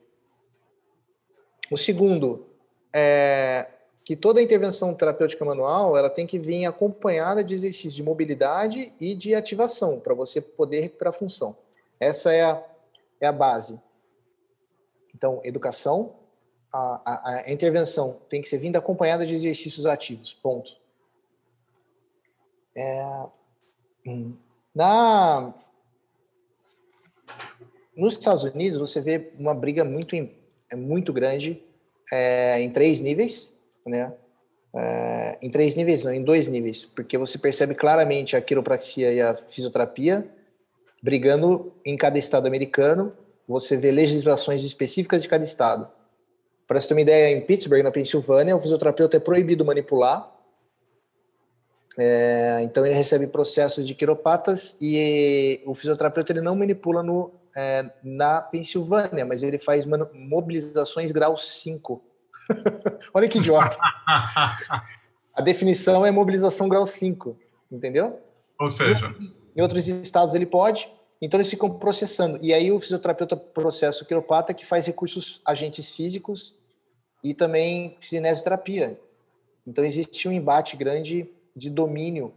O segundo é que toda intervenção terapêutica manual ela tem que vir acompanhada de exercícios de mobilidade e de ativação para você poder recuperar a função. Essa é a, é a base. Então, educação, a, a, a, intervenção tem que ser vinda acompanhada de exercícios ativos, ponto. É, hum, na, nos Estados Unidos, você vê uma briga muito, é muito grande é, em três níveis, né? É, em três níveis, não, em dois níveis, porque você percebe claramente a quiropraxia e a fisioterapia brigando em cada estado americano. Você vê legislações específicas de cada estado. Para você ter uma ideia, em Pittsburgh, na Pensilvânia, o fisioterapeuta é proibido manipular. É, então ele recebe processos de quiropatas e o fisioterapeuta ele não manipula no, é, na Pensilvânia, mas ele faz mobilizações grau 5. Olha que idiota. A definição é mobilização grau 5, entendeu? Ou seja, em outros estados ele pode, então eles ficam processando. E aí o fisioterapeuta processa o quiropata que faz recursos agentes físicos e também cinesioterapia. Então existe um embate grande de domínio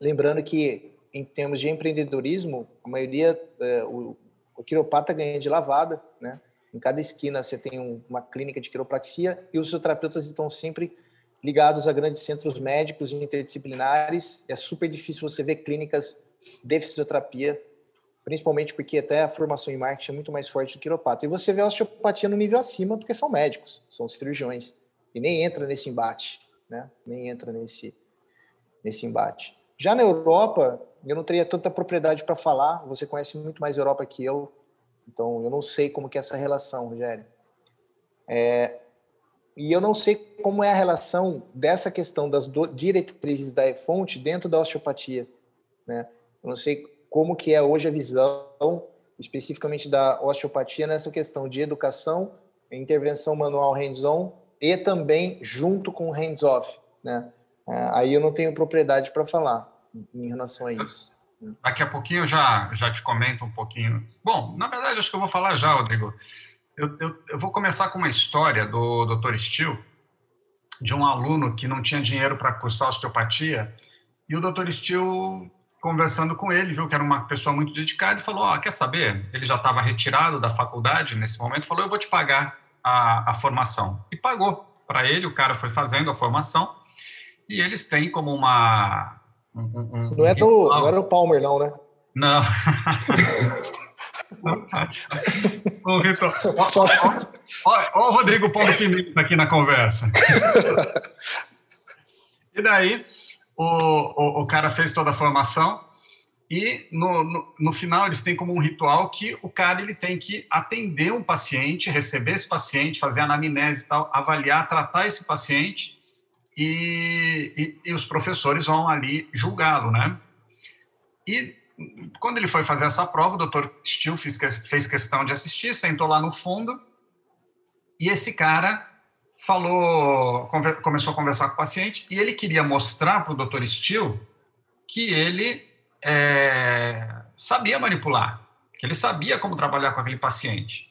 lembrando que em termos de empreendedorismo, a maioria, é, o, o quiropata ganha de lavada, né? Em cada esquina você tem um, uma clínica de quiropraxia e os fisioterapeutas estão sempre ligados a grandes centros médicos interdisciplinares. É super difícil você ver clínicas de fisioterapia, principalmente porque até a formação em marketing é muito mais forte do quiropata. E você vê a osteopatia no nível acima porque são médicos, são cirurgiões. E nem entra nesse embate, né? Nem entra nesse, nesse embate. Já na Europa, eu não teria tanta propriedade para falar, você conhece muito mais Europa que eu, então eu não sei como que é essa relação, Rogério. É, e eu não sei como é a relação dessa questão das diretrizes da fonte dentro da osteopatia, né? Eu não sei como que é hoje a visão especificamente da osteopatia nessa questão de educação, intervenção manual hands-on e também junto com hands-off, né? É, aí eu não tenho propriedade para falar em relação a isso. Daqui a pouquinho eu já, já te comento um pouquinho. Bom, na verdade, acho que eu vou falar já, Rodrigo. Eu, eu, eu vou começar com uma história do Dr. Steele, de um aluno que não tinha dinheiro para cursar osteopatia, e o Dr. Steele, conversando com ele, viu que era uma pessoa muito dedicada e falou: oh, quer saber? Ele já estava retirado da faculdade nesse momento, falou: eu vou te pagar a, a formação. E pagou para ele, o cara foi fazendo a formação, e eles têm como uma. Um, um, não, é do, não era o Palmer, não, né? Não. o Vitor. Olha o Rodrigo Paulo Pimenta aqui na conversa. E daí, o, o, o, cara fez toda a formação e no, no, no, final eles têm como um ritual que o cara ele tem que atender um paciente, receber esse paciente, fazer anamnese e tal, avaliar, tratar esse paciente e, e, e os professores vão ali julgá-lo, né? E quando ele foi fazer essa prova, o doutor Steele fez, fez questão de assistir, sentou lá no fundo, e esse cara falou, começou a conversar com o paciente, e ele queria mostrar para o doutor Steele que ele é, sabia manipular, que ele sabia como trabalhar com aquele paciente.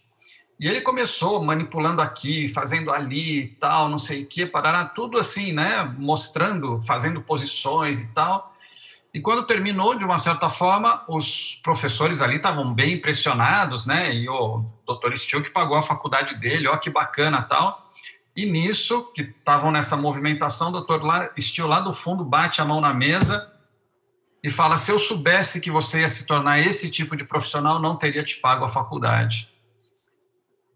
E ele começou manipulando aqui, fazendo ali tal, não sei o que, parará, tudo assim, né? Mostrando, fazendo posições e tal. E quando terminou, de uma certa forma, os professores ali estavam bem impressionados, né? E o doutor Steele que pagou a faculdade dele, ó, que bacana tal. E nisso, que estavam nessa movimentação, o doutor Steele lá do fundo bate a mão na mesa e fala: se eu soubesse que você ia se tornar esse tipo de profissional, não teria te pago a faculdade.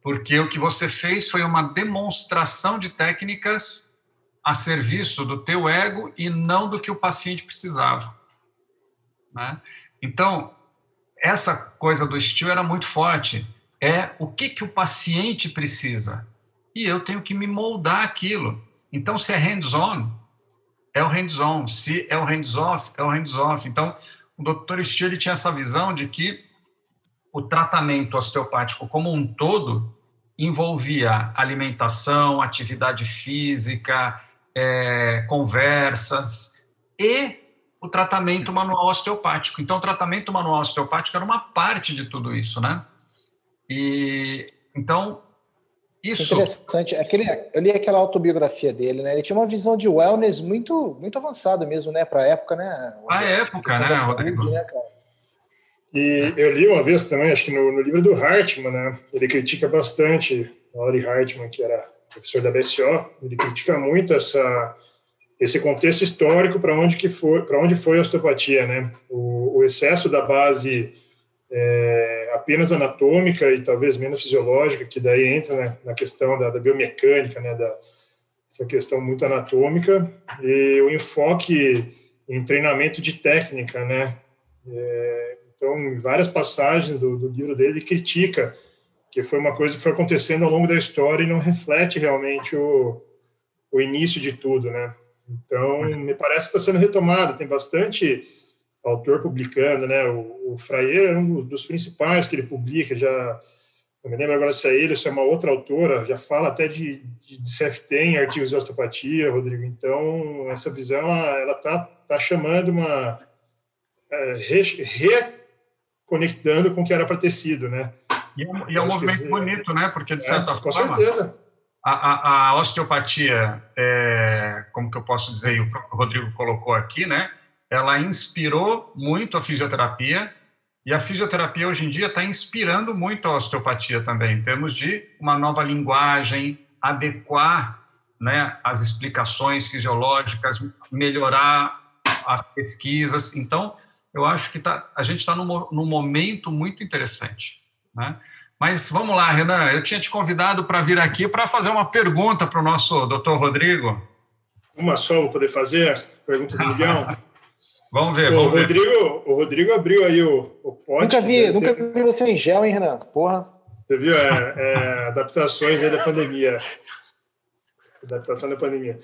Porque o que você fez foi uma demonstração de técnicas a serviço do teu ego e não do que o paciente precisava. Né? Então, essa coisa do estilo era muito forte. É o que, que o paciente precisa. E eu tenho que me moldar aquilo. Então, se é hands-on, é o hands-on. Se é o hands-off, é o hands-off. Então, o Dr. Steele tinha essa visão de que o tratamento osteopático como um todo envolvia alimentação, atividade física, é, conversas e o tratamento manual osteopático. Então, o tratamento manual osteopático era uma parte de tudo isso, né? E então isso interessante. Aquele, eu li aquela autobiografia dele, né? Ele tinha uma visão de wellness muito muito avançada mesmo, né? Para a época, né? A época, né, Rodrigo? Né, e eu li uma vez também, acho que no, no livro do Hartman, né? Ele critica bastante, Laurie Hartman, que era professor da BSO, ele critica muito essa esse contexto histórico para onde que foi para onde foi a osteopatia, né? O, o excesso da base é, apenas anatômica e talvez menos fisiológica, que daí entra né, na questão da, da, biomecânica, né? Da essa questão muito anatômica e o enfoque em treinamento de técnica, né? É, então, em várias passagens do, do livro dele, ele critica que foi uma coisa que foi acontecendo ao longo da história e não reflete realmente o, o início de tudo, né? Então, me parece que está sendo retomado. Tem bastante autor publicando, né? O, o Frayer é um dos principais que ele publica, já não me lembro agora se é ele ou se é uma outra autora, já fala até de, de, de CFT em artigos de osteopatia, Rodrigo. Então, essa visão, ela está tá chamando uma... É, reconectando com o que era para ter sido, né? E, é, e é um movimento que, bonito, né? Porque, de é, certa é, forma... Com certeza a, a, a osteopatia, é, como que eu posso dizer, e o Rodrigo colocou aqui, né? Ela inspirou muito a fisioterapia e a fisioterapia hoje em dia está inspirando muito a osteopatia também, em termos de uma nova linguagem, adequar né, as explicações fisiológicas, melhorar as pesquisas. Então, eu acho que tá, a gente está num, num momento muito interessante. Né? Mas vamos lá, Renan, eu tinha te convidado para vir aqui para fazer uma pergunta para o nosso doutor Rodrigo. Uma só vou poder fazer? Pergunta do milhão? vamos ver, o vamos Rodrigo, ver. O Rodrigo abriu aí o, o pote. Nunca vi, nunca vi você em gel, hein, Renan? Porra. Você viu? É, é, adaptações aí da pandemia. Adaptação da pandemia.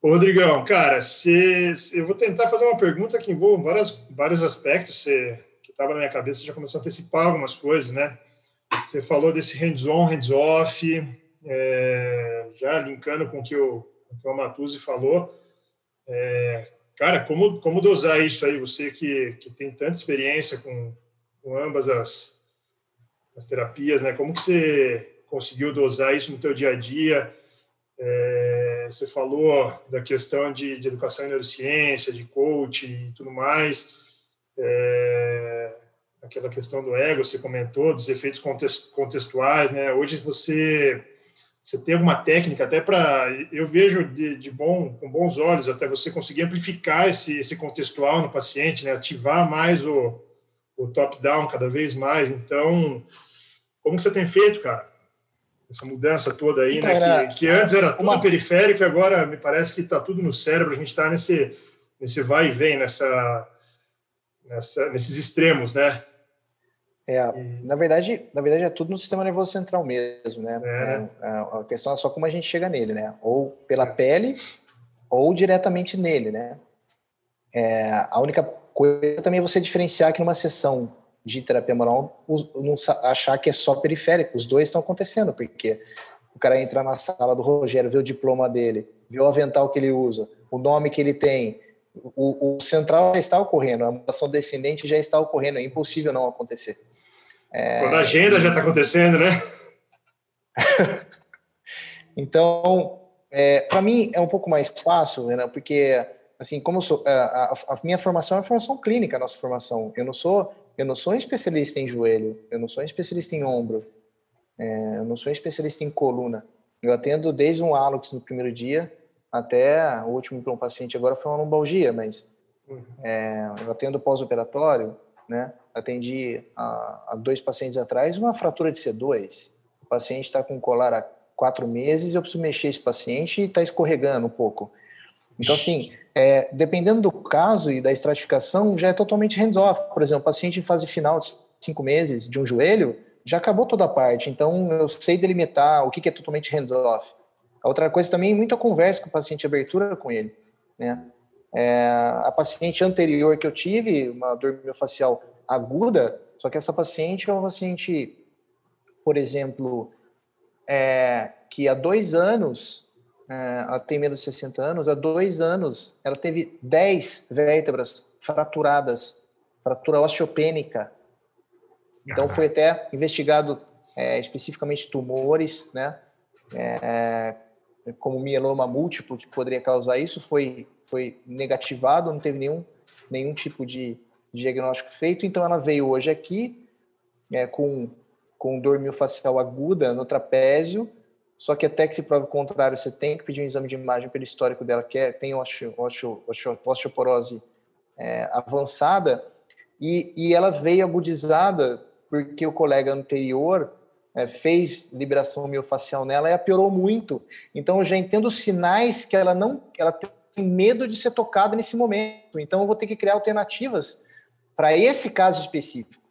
Ô, Rodrigão, cara, se, se, eu vou tentar fazer uma pergunta que envolve várias, vários aspectos. Você, que estava na minha cabeça, já começou a antecipar algumas coisas, né? Você falou desse hands-on, hands-off, é, já linkando com o que o, o, o Matuzzi falou. É, cara, como, como dosar isso aí? Você que, que tem tanta experiência com, com ambas as, as terapias, né? Como que você conseguiu dosar isso no teu dia a dia? É, você falou da questão de, de, educação em neurociência, de coach e tudo mais. É, aquela questão do ego, você comentou, dos efeitos contextuais, né? Hoje você você tem alguma técnica até para eu vejo de, de, bom com bons olhos até você conseguir amplificar esse, esse contextual no paciente, né? Ativar mais o, o top down cada vez mais. Então, como você tem feito, cara? essa mudança toda aí, então, né? Que, que, antes era tudo uma... periférico, e agora me parece que está tudo no cérebro. A gente está nesse nesse vai e vem, nessa, nessa nesses extremos, né? É, e... na verdade, na verdade é tudo no sistema nervoso central mesmo, né? É. É, a questão é só como a gente chega nele, né? Ou pela é. pele, ou diretamente nele, né? É, a única coisa também é você diferenciar que numa sessão de terapia manual não achar que é só periférico. Os dois estão acontecendo, porque o cara entra na sala do Rogério, vê o diploma dele, vê o avental que ele usa, o nome que ele tem, o, o central já está ocorrendo, a mutação descendente já está ocorrendo, é impossível não acontecer. É... Quando a agenda já está acontecendo, né? então, é, para mim é um pouco mais fácil, né, porque assim, como sou, a, a, minha formação é formação clínica, a nossa formação. Eu não sou eu não sou um especialista em joelho, eu não sou um especialista em ombro, é, eu não sou um especialista em coluna. Eu atendo desde um hálux no primeiro dia até o último para um paciente agora foi uma lombalgia, mas é, eu atendo pós-operatório, né? Atendi a, dois pacientes atrás uma fratura de C2. O paciente está com colar há quatro meses, eu preciso mexer esse paciente e está escorregando um pouco. Então, assim, é, dependendo do caso e da estratificação, já é totalmente hands-off. Por exemplo, paciente em fase final de cinco meses de um joelho, já acabou toda a parte. Então, eu sei delimitar o que é totalmente hands-off. A outra coisa também, muita conversa com o paciente, abertura com ele. Né? É, a paciente anterior que eu tive, uma dor miofascial aguda, só que essa paciente é uma paciente, por exemplo, é, que há dois anos é, ela tem menos de 60 anos, há dois anos ela teve 10 vértebras fraturadas, fratura osteopênica. Então foi até investigado é, especificamente tumores, né? É, como mieloma múltiplo que poderia causar isso, foi, foi negativado, não teve nenhum, nenhum tipo de diagnóstico feito. Então ela veio hoje aqui é, com, com dor miofascial aguda no trapézio, só que até que se prove o contrário, você tem que pedir um exame de imagem pelo histórico dela, que é, tem osteo, osteo, osteo, osteoporose é, avançada, e, e ela veio agudizada porque o colega anterior é, fez liberação miofascial nela e a piorou muito. Então eu já entendo sinais que ela não, ela tem medo de ser tocada nesse momento. Então eu vou ter que criar alternativas para esse caso específico.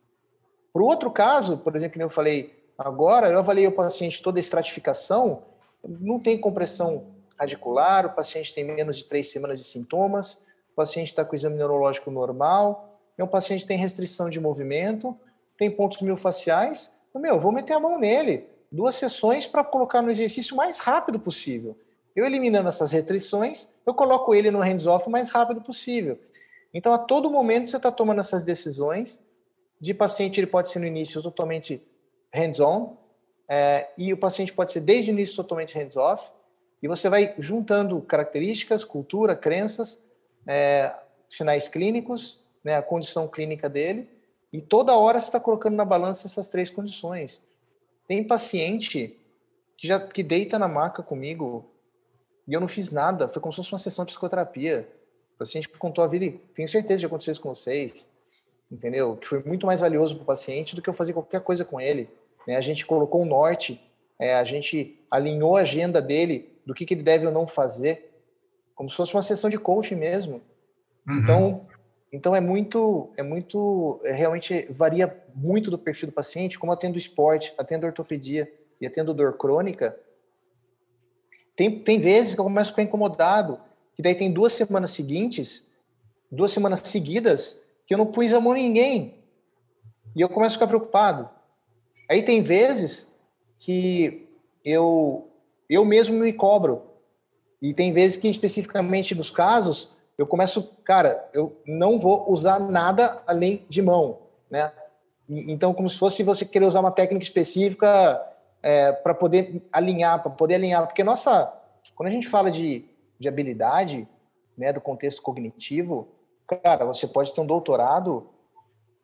Para o outro caso, por exemplo, que eu falei, Agora, eu avaliei o paciente toda a estratificação, não tem compressão radicular, o paciente tem menos de três semanas de sintomas, o paciente está com o exame neurológico normal, um paciente tem restrição de movimento, tem pontos miofasciais, meu, vou meter a mão nele, duas sessões para colocar no exercício mais rápido possível. Eu eliminando essas restrições, eu coloco ele no hands-off o mais rápido possível. Então, a todo momento você está tomando essas decisões. De paciente, ele pode ser no início totalmente hands-on, é, e o paciente pode ser desde o início totalmente hands-off, e você vai juntando características, cultura, crenças, é, sinais clínicos, né, a condição clínica dele, e toda hora você está colocando na balança essas três condições. Tem paciente que já que deita na maca comigo e eu não fiz nada, foi como se fosse uma sessão de psicoterapia. O paciente contou a vida e tenho certeza de acontecer isso com vocês, entendeu? Que foi muito mais valioso para o paciente do que eu fazer qualquer coisa com ele. Né? A gente colocou um norte, é, a gente alinhou a agenda dele do que, que ele deve ou não fazer, como se fosse uma sessão de coaching mesmo. Uhum. Então, então é muito, é muito, é, realmente varia muito do perfil do paciente, como atendo esporte, atendo ortopedia e atendo dor crônica. Tem, tem vezes que eu começo a ficar incomodado, que daí tem duas semanas seguintes, duas semanas seguidas, que eu não pus a mão em ninguém. E eu começo a ficar preocupado. Aí tem vezes que eu eu mesmo me cobro. E tem vezes que especificamente nos casos eu começo, cara, eu não vou usar nada além de mão, né? Então como se fosse você querer usar uma técnica específica é, para poder alinhar, para poder alinhar, porque nossa, quando a gente fala de, de habilidade, né, do contexto cognitivo, cara, você pode ter um doutorado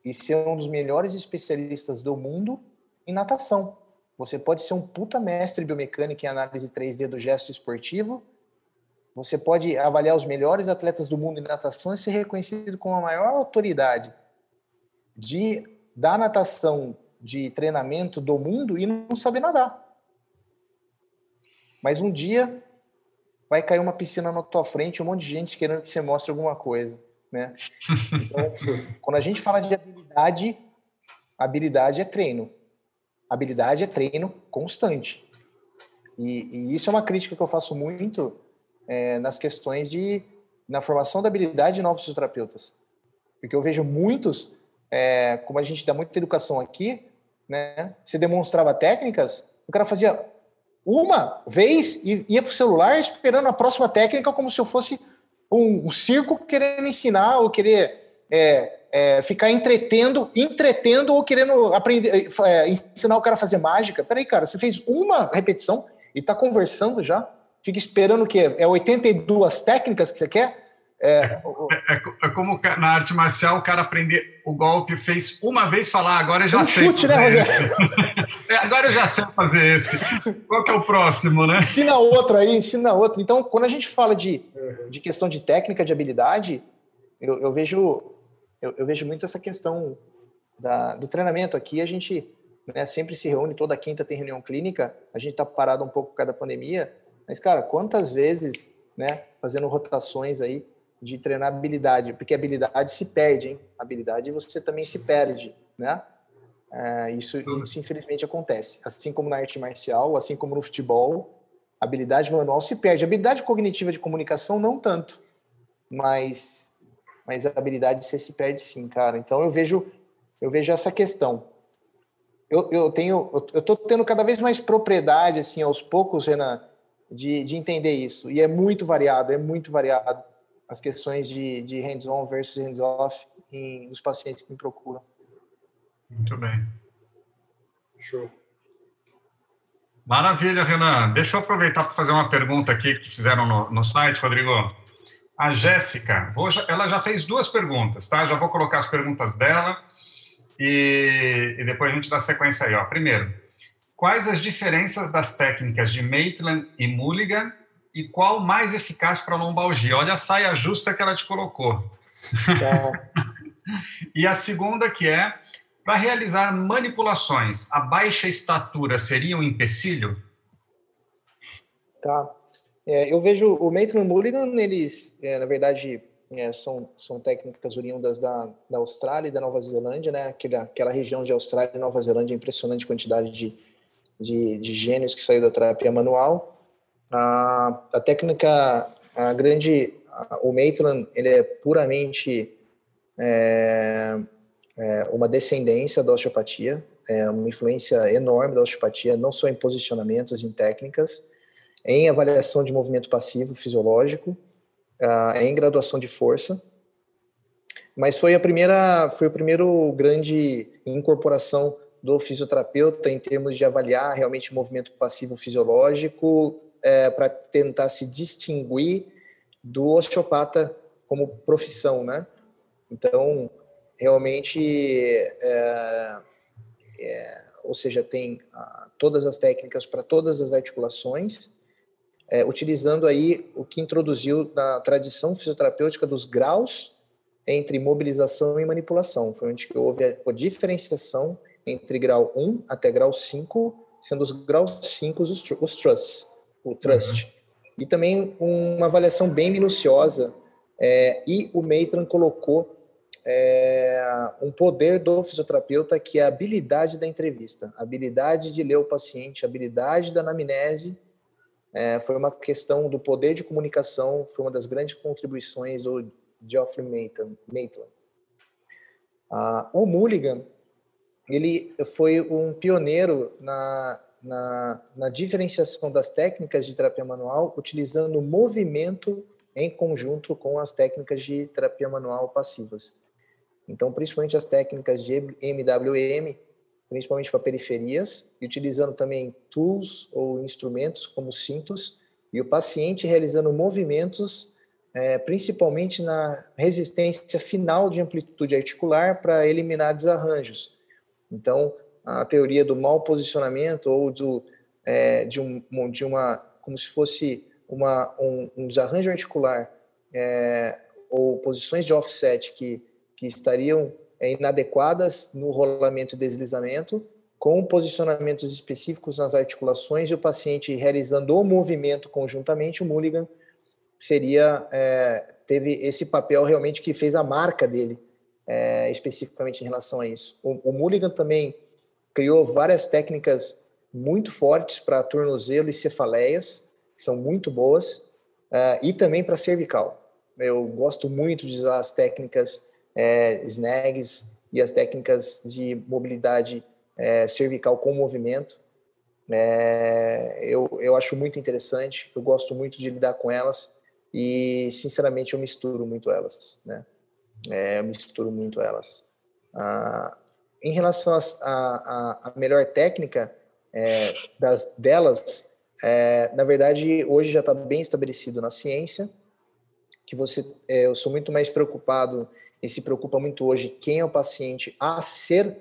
e ser um dos melhores especialistas do mundo em natação. Você pode ser um puta mestre biomecânico em análise 3D do gesto esportivo. Você pode avaliar os melhores atletas do mundo em natação e ser reconhecido como a maior autoridade de da natação de treinamento do mundo e não saber nadar. Mas um dia vai cair uma piscina na tua frente, um monte de gente querendo que você mostre alguma coisa, né? Então, quando a gente fala de habilidade, habilidade é treino. Habilidade é treino constante. E, e isso é uma crítica que eu faço muito é, nas questões de na formação da habilidade de novos fisioterapeutas, porque eu vejo muitos, é, como a gente dá muita educação aqui, né? Se demonstrava técnicas, o cara fazia uma vez e ia para o celular esperando a próxima técnica como se eu fosse um, um circo querendo ensinar ou querer é, é, ficar entretendo, entretendo ou querendo aprender, é, ensinar o cara a fazer mágica. Peraí, cara, você fez uma repetição e está conversando já? Fica esperando o quê? É 82 técnicas que você quer? É, é, é, é, como na arte marcial o cara aprender o golpe, fez uma vez falar, agora eu já um sei. Chute, né, Rogério? é, agora eu já sei fazer esse. Qual que é o próximo, né? Ensina outro aí, ensina outro. Então, quando a gente fala de, de questão de técnica, de habilidade, eu, eu vejo eu, eu, vejo muito essa questão da, do treinamento. Aqui a gente né, sempre se reúne, toda quinta tem reunião clínica, a gente está parado um pouco por causa da pandemia, mas, cara, quantas vezes, né, fazendo rotações aí, de treinar habilidade, porque habilidade se perde, hein? Habilidade você também se perde, né? É, isso, isso infelizmente acontece. Assim como na arte marcial, assim como no futebol, habilidade manual se perde. Habilidade cognitiva de comunicação não tanto, mas mas a habilidade você se perde sim, cara. Então eu vejo eu vejo essa questão. Eu, eu tenho eu estou tendo cada vez mais propriedade assim aos poucos, Renan, de, de entender isso. E é muito variado, é muito variado as questões de, de hands-on versus hands-off nos pacientes que me procuram. Muito bem. Show. Maravilha, Renan. Deixa eu aproveitar para fazer uma pergunta aqui que fizeram no, no site, Rodrigo. A Jéssica, ela já fez duas perguntas, tá? Já vou colocar as perguntas dela e, e depois a gente dá sequência aí. Ó. Primeiro, quais as diferenças das técnicas de Maitland e Mulligan e qual mais eficaz para lombalgia? Olha a saia justa que ela te colocou. É. e a segunda que é, para realizar manipulações, a baixa estatura seria um empecilho? Tá. É, eu vejo o Maitland Mulligan, eles, é, na verdade, é, são, são técnicas oriundas da, da Austrália e da Nova Zelândia, né? Aquela, aquela região de Austrália e Nova Zelândia, impressionante quantidade de, de, de gênios que saiu da terapia manual. A, a técnica, a grande, a, o Maitland, ele é puramente é, é, uma descendência da osteopatia, é uma influência enorme da osteopatia, não só em posicionamentos, em técnicas, em avaliação de movimento passivo fisiológico, em graduação de força, mas foi a primeira, foi o primeiro grande incorporação do fisioterapeuta em termos de avaliar realmente movimento passivo fisiológico é, para tentar se distinguir do osteopata como profissão, né? Então, realmente, é, é, ou seja, tem ah, todas as técnicas para todas as articulações, é, utilizando aí o que introduziu na tradição fisioterapêutica dos graus entre mobilização e manipulação. Foi onde houve a, diferenciação entre grau 1 até grau 5, sendo os graus 5 os, os trusts, o trust. Uhum. E também uma avaliação bem minuciosa. É, e o Maitland colocou é, um poder do fisioterapeuta que é a habilidade da entrevista, a habilidade de ler o paciente, a habilidade da anamnese. É, foi uma questão do poder de comunicação, foi uma das grandes contribuições do Geoffrey Maitland. Ah, o Mulligan, ele foi um pioneiro na, na, na diferenciação das técnicas de terapia manual, utilizando o movimento em conjunto com as técnicas de terapia manual passivas. Então, principalmente as técnicas de MWM, principalmente para periferias, e utilizando também tools ou instrumentos como cintos, e o paciente realizando movimentos, é, principalmente na resistência final de amplitude articular para eliminar desarranjos. Então, a teoria do mau posicionamento ou do, é, de, um, de uma, como se fosse uma, um, um desarranjo articular é, ou posições de offset que que estariam é, inadequadas no rolamento e deslizamento, com posicionamentos específicos nas articulações e o paciente realizando o movimento conjuntamente, o Mulligan seria é, teve esse papel realmente que fez a marca dele é, especificamente em relação a isso. O, o Mulligan também criou várias técnicas muito fortes para tornozelo e cefaleias, que são muito boas, é, e também para cervical. Eu gosto muito de usar as técnicas é, snags e as técnicas de mobilidade é, cervical com movimento. É, eu, eu acho muito interessante, eu gosto muito de lidar com elas e, sinceramente, eu misturo muito elas. Né? É, eu misturo muito elas. Ah, em relação à melhor técnica é, das, delas, é, na verdade, hoje já está bem estabelecido na ciência que você, é, eu sou muito mais preocupado e se preocupa muito hoje quem é o paciente a ser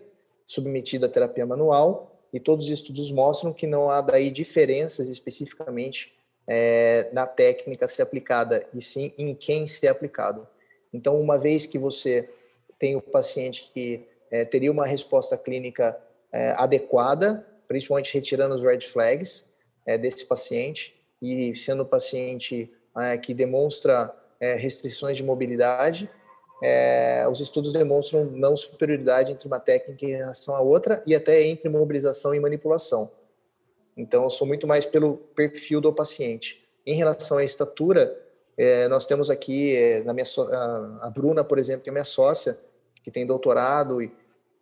submetido à terapia manual, e todos os estudos mostram que não há daí diferenças especificamente é, na técnica ser aplicada, e sim em quem ser aplicado. Então, uma vez que você tem o paciente que é, teria uma resposta clínica é, adequada, principalmente retirando os red flags é, desse paciente, e sendo o paciente é, que demonstra é, restrições de mobilidade, é, os estudos demonstram não superioridade entre uma técnica em relação à outra e até entre mobilização e manipulação. Então, eu sou muito mais pelo perfil do paciente. Em relação à estatura, é, nós temos aqui é, na minha so a, Bruna, por exemplo, que é minha sócia, que tem doutorado e,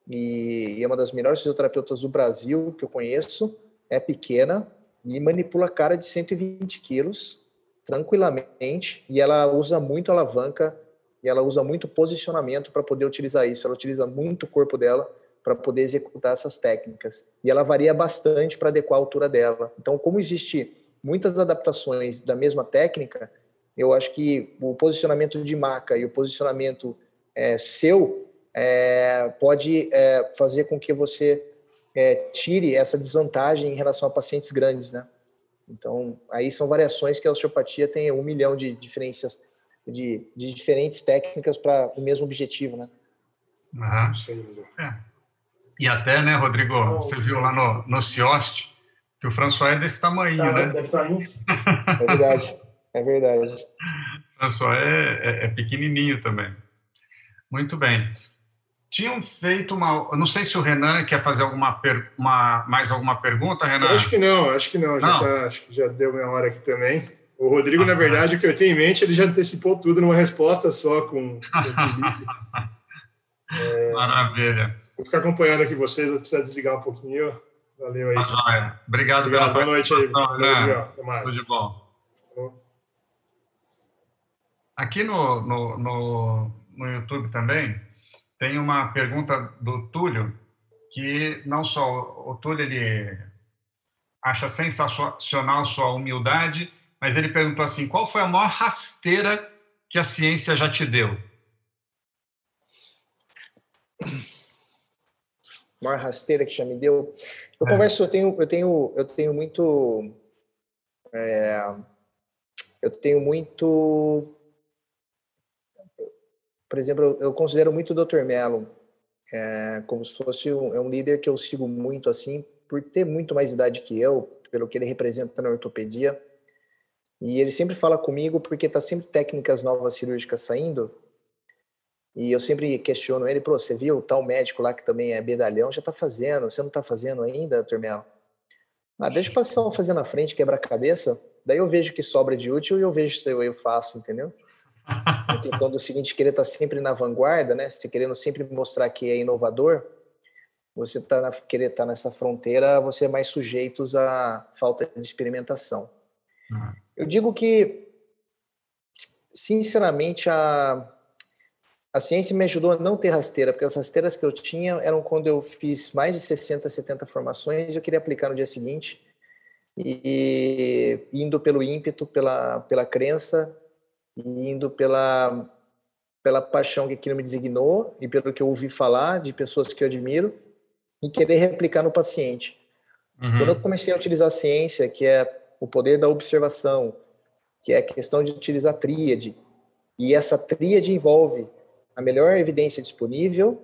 e é uma das melhores fisioterapeutas do Brasil que eu conheço. É pequena e manipula cara de 120 quilos tranquilamente e ela usa muito alavanca e ela usa muito posicionamento para poder utilizar isso. Ela utiliza muito o corpo dela para poder executar essas técnicas. E ela varia bastante para adequar a altura dela. Então, como existe muitas adaptações da mesma técnica, eu acho que o posicionamento de maca e o posicionamento é, seu é, pode é, fazer com que você é, tire essa desvantagem em relação a pacientes grandes, né? Então, aí são variações que a osteopatia tem um milhão de diferenças de, de diferentes técnicas para o mesmo objetivo, né? Uhum. É. E até, né, Rodrigo, você viu lá no, no Cioste que o François é desse tamanho, tá, né? Deve estar tá isso. É verdade, é verdade. François é, é, é pequenininho também. Muito bem. Tinham feito uma. Não sei se o Renan quer fazer alguma per, uma, mais alguma pergunta, Renan. Acho que não, acho que não. Já, não. Tá, acho que já deu minha hora aqui também. O Rodrigo, ah, na verdade, o que eu tenho em mente, ele já antecipou tudo numa resposta só com. é, Maravilha. Vou ficar acompanhando aqui vocês, vou precisar desligar um pouquinho. Valeu aí. Ah, Obrigado, Obrigado. Boa noite aí. Né? Até mais. Tudo de bom. Aqui no, no, no, no YouTube também tem uma pergunta do Túlio, que não só o Túlio ele acha sensacional sua humildade, mas ele perguntou assim: qual foi a maior rasteira que a ciência já te deu? maior rasteira que já me deu. Eu é. converso, eu tenho, eu tenho, eu tenho muito, é, eu tenho muito, por exemplo, eu, considero muito o Dr. Mello é, como se fosse um, é um líder que eu sigo muito assim, por ter muito mais idade que eu, pelo que ele representa na ortopedia. E ele sempre fala comigo porque tá sempre técnicas novas cirúrgicas saindo e eu sempre questiono ele, pô, você viu tal médico lá que também é bedalhão, já está fazendo, você não está fazendo ainda, Turmel? Ah, deixa eu passar fazer na frente, quebra a cabeça, daí eu vejo que sobra de útil e eu vejo se eu, eu faço, entendeu? A questão do seguinte, querer estar tá sempre na vanguarda, né? Você querendo sempre mostrar que é inovador, você tá na, querer estar tá nessa fronteira, você é mais sujeito à falta de experimentação. Uhum. Eu digo que, sinceramente, a a ciência me ajudou a não ter rasteira, porque as rasteiras que eu tinha eram quando eu fiz mais de 60, 70 formações e eu queria aplicar no dia seguinte. E, indo pelo ímpeto, pela, pela crença, e indo pela, pela paixão que aquilo me designou e pelo que eu ouvi falar de pessoas que eu admiro e querer replicar no paciente. Uhum. Quando eu comecei a utilizar a ciência, que é o poder da observação, que é a questão de utilizar a tríade, e essa tríade envolve a melhor evidência disponível,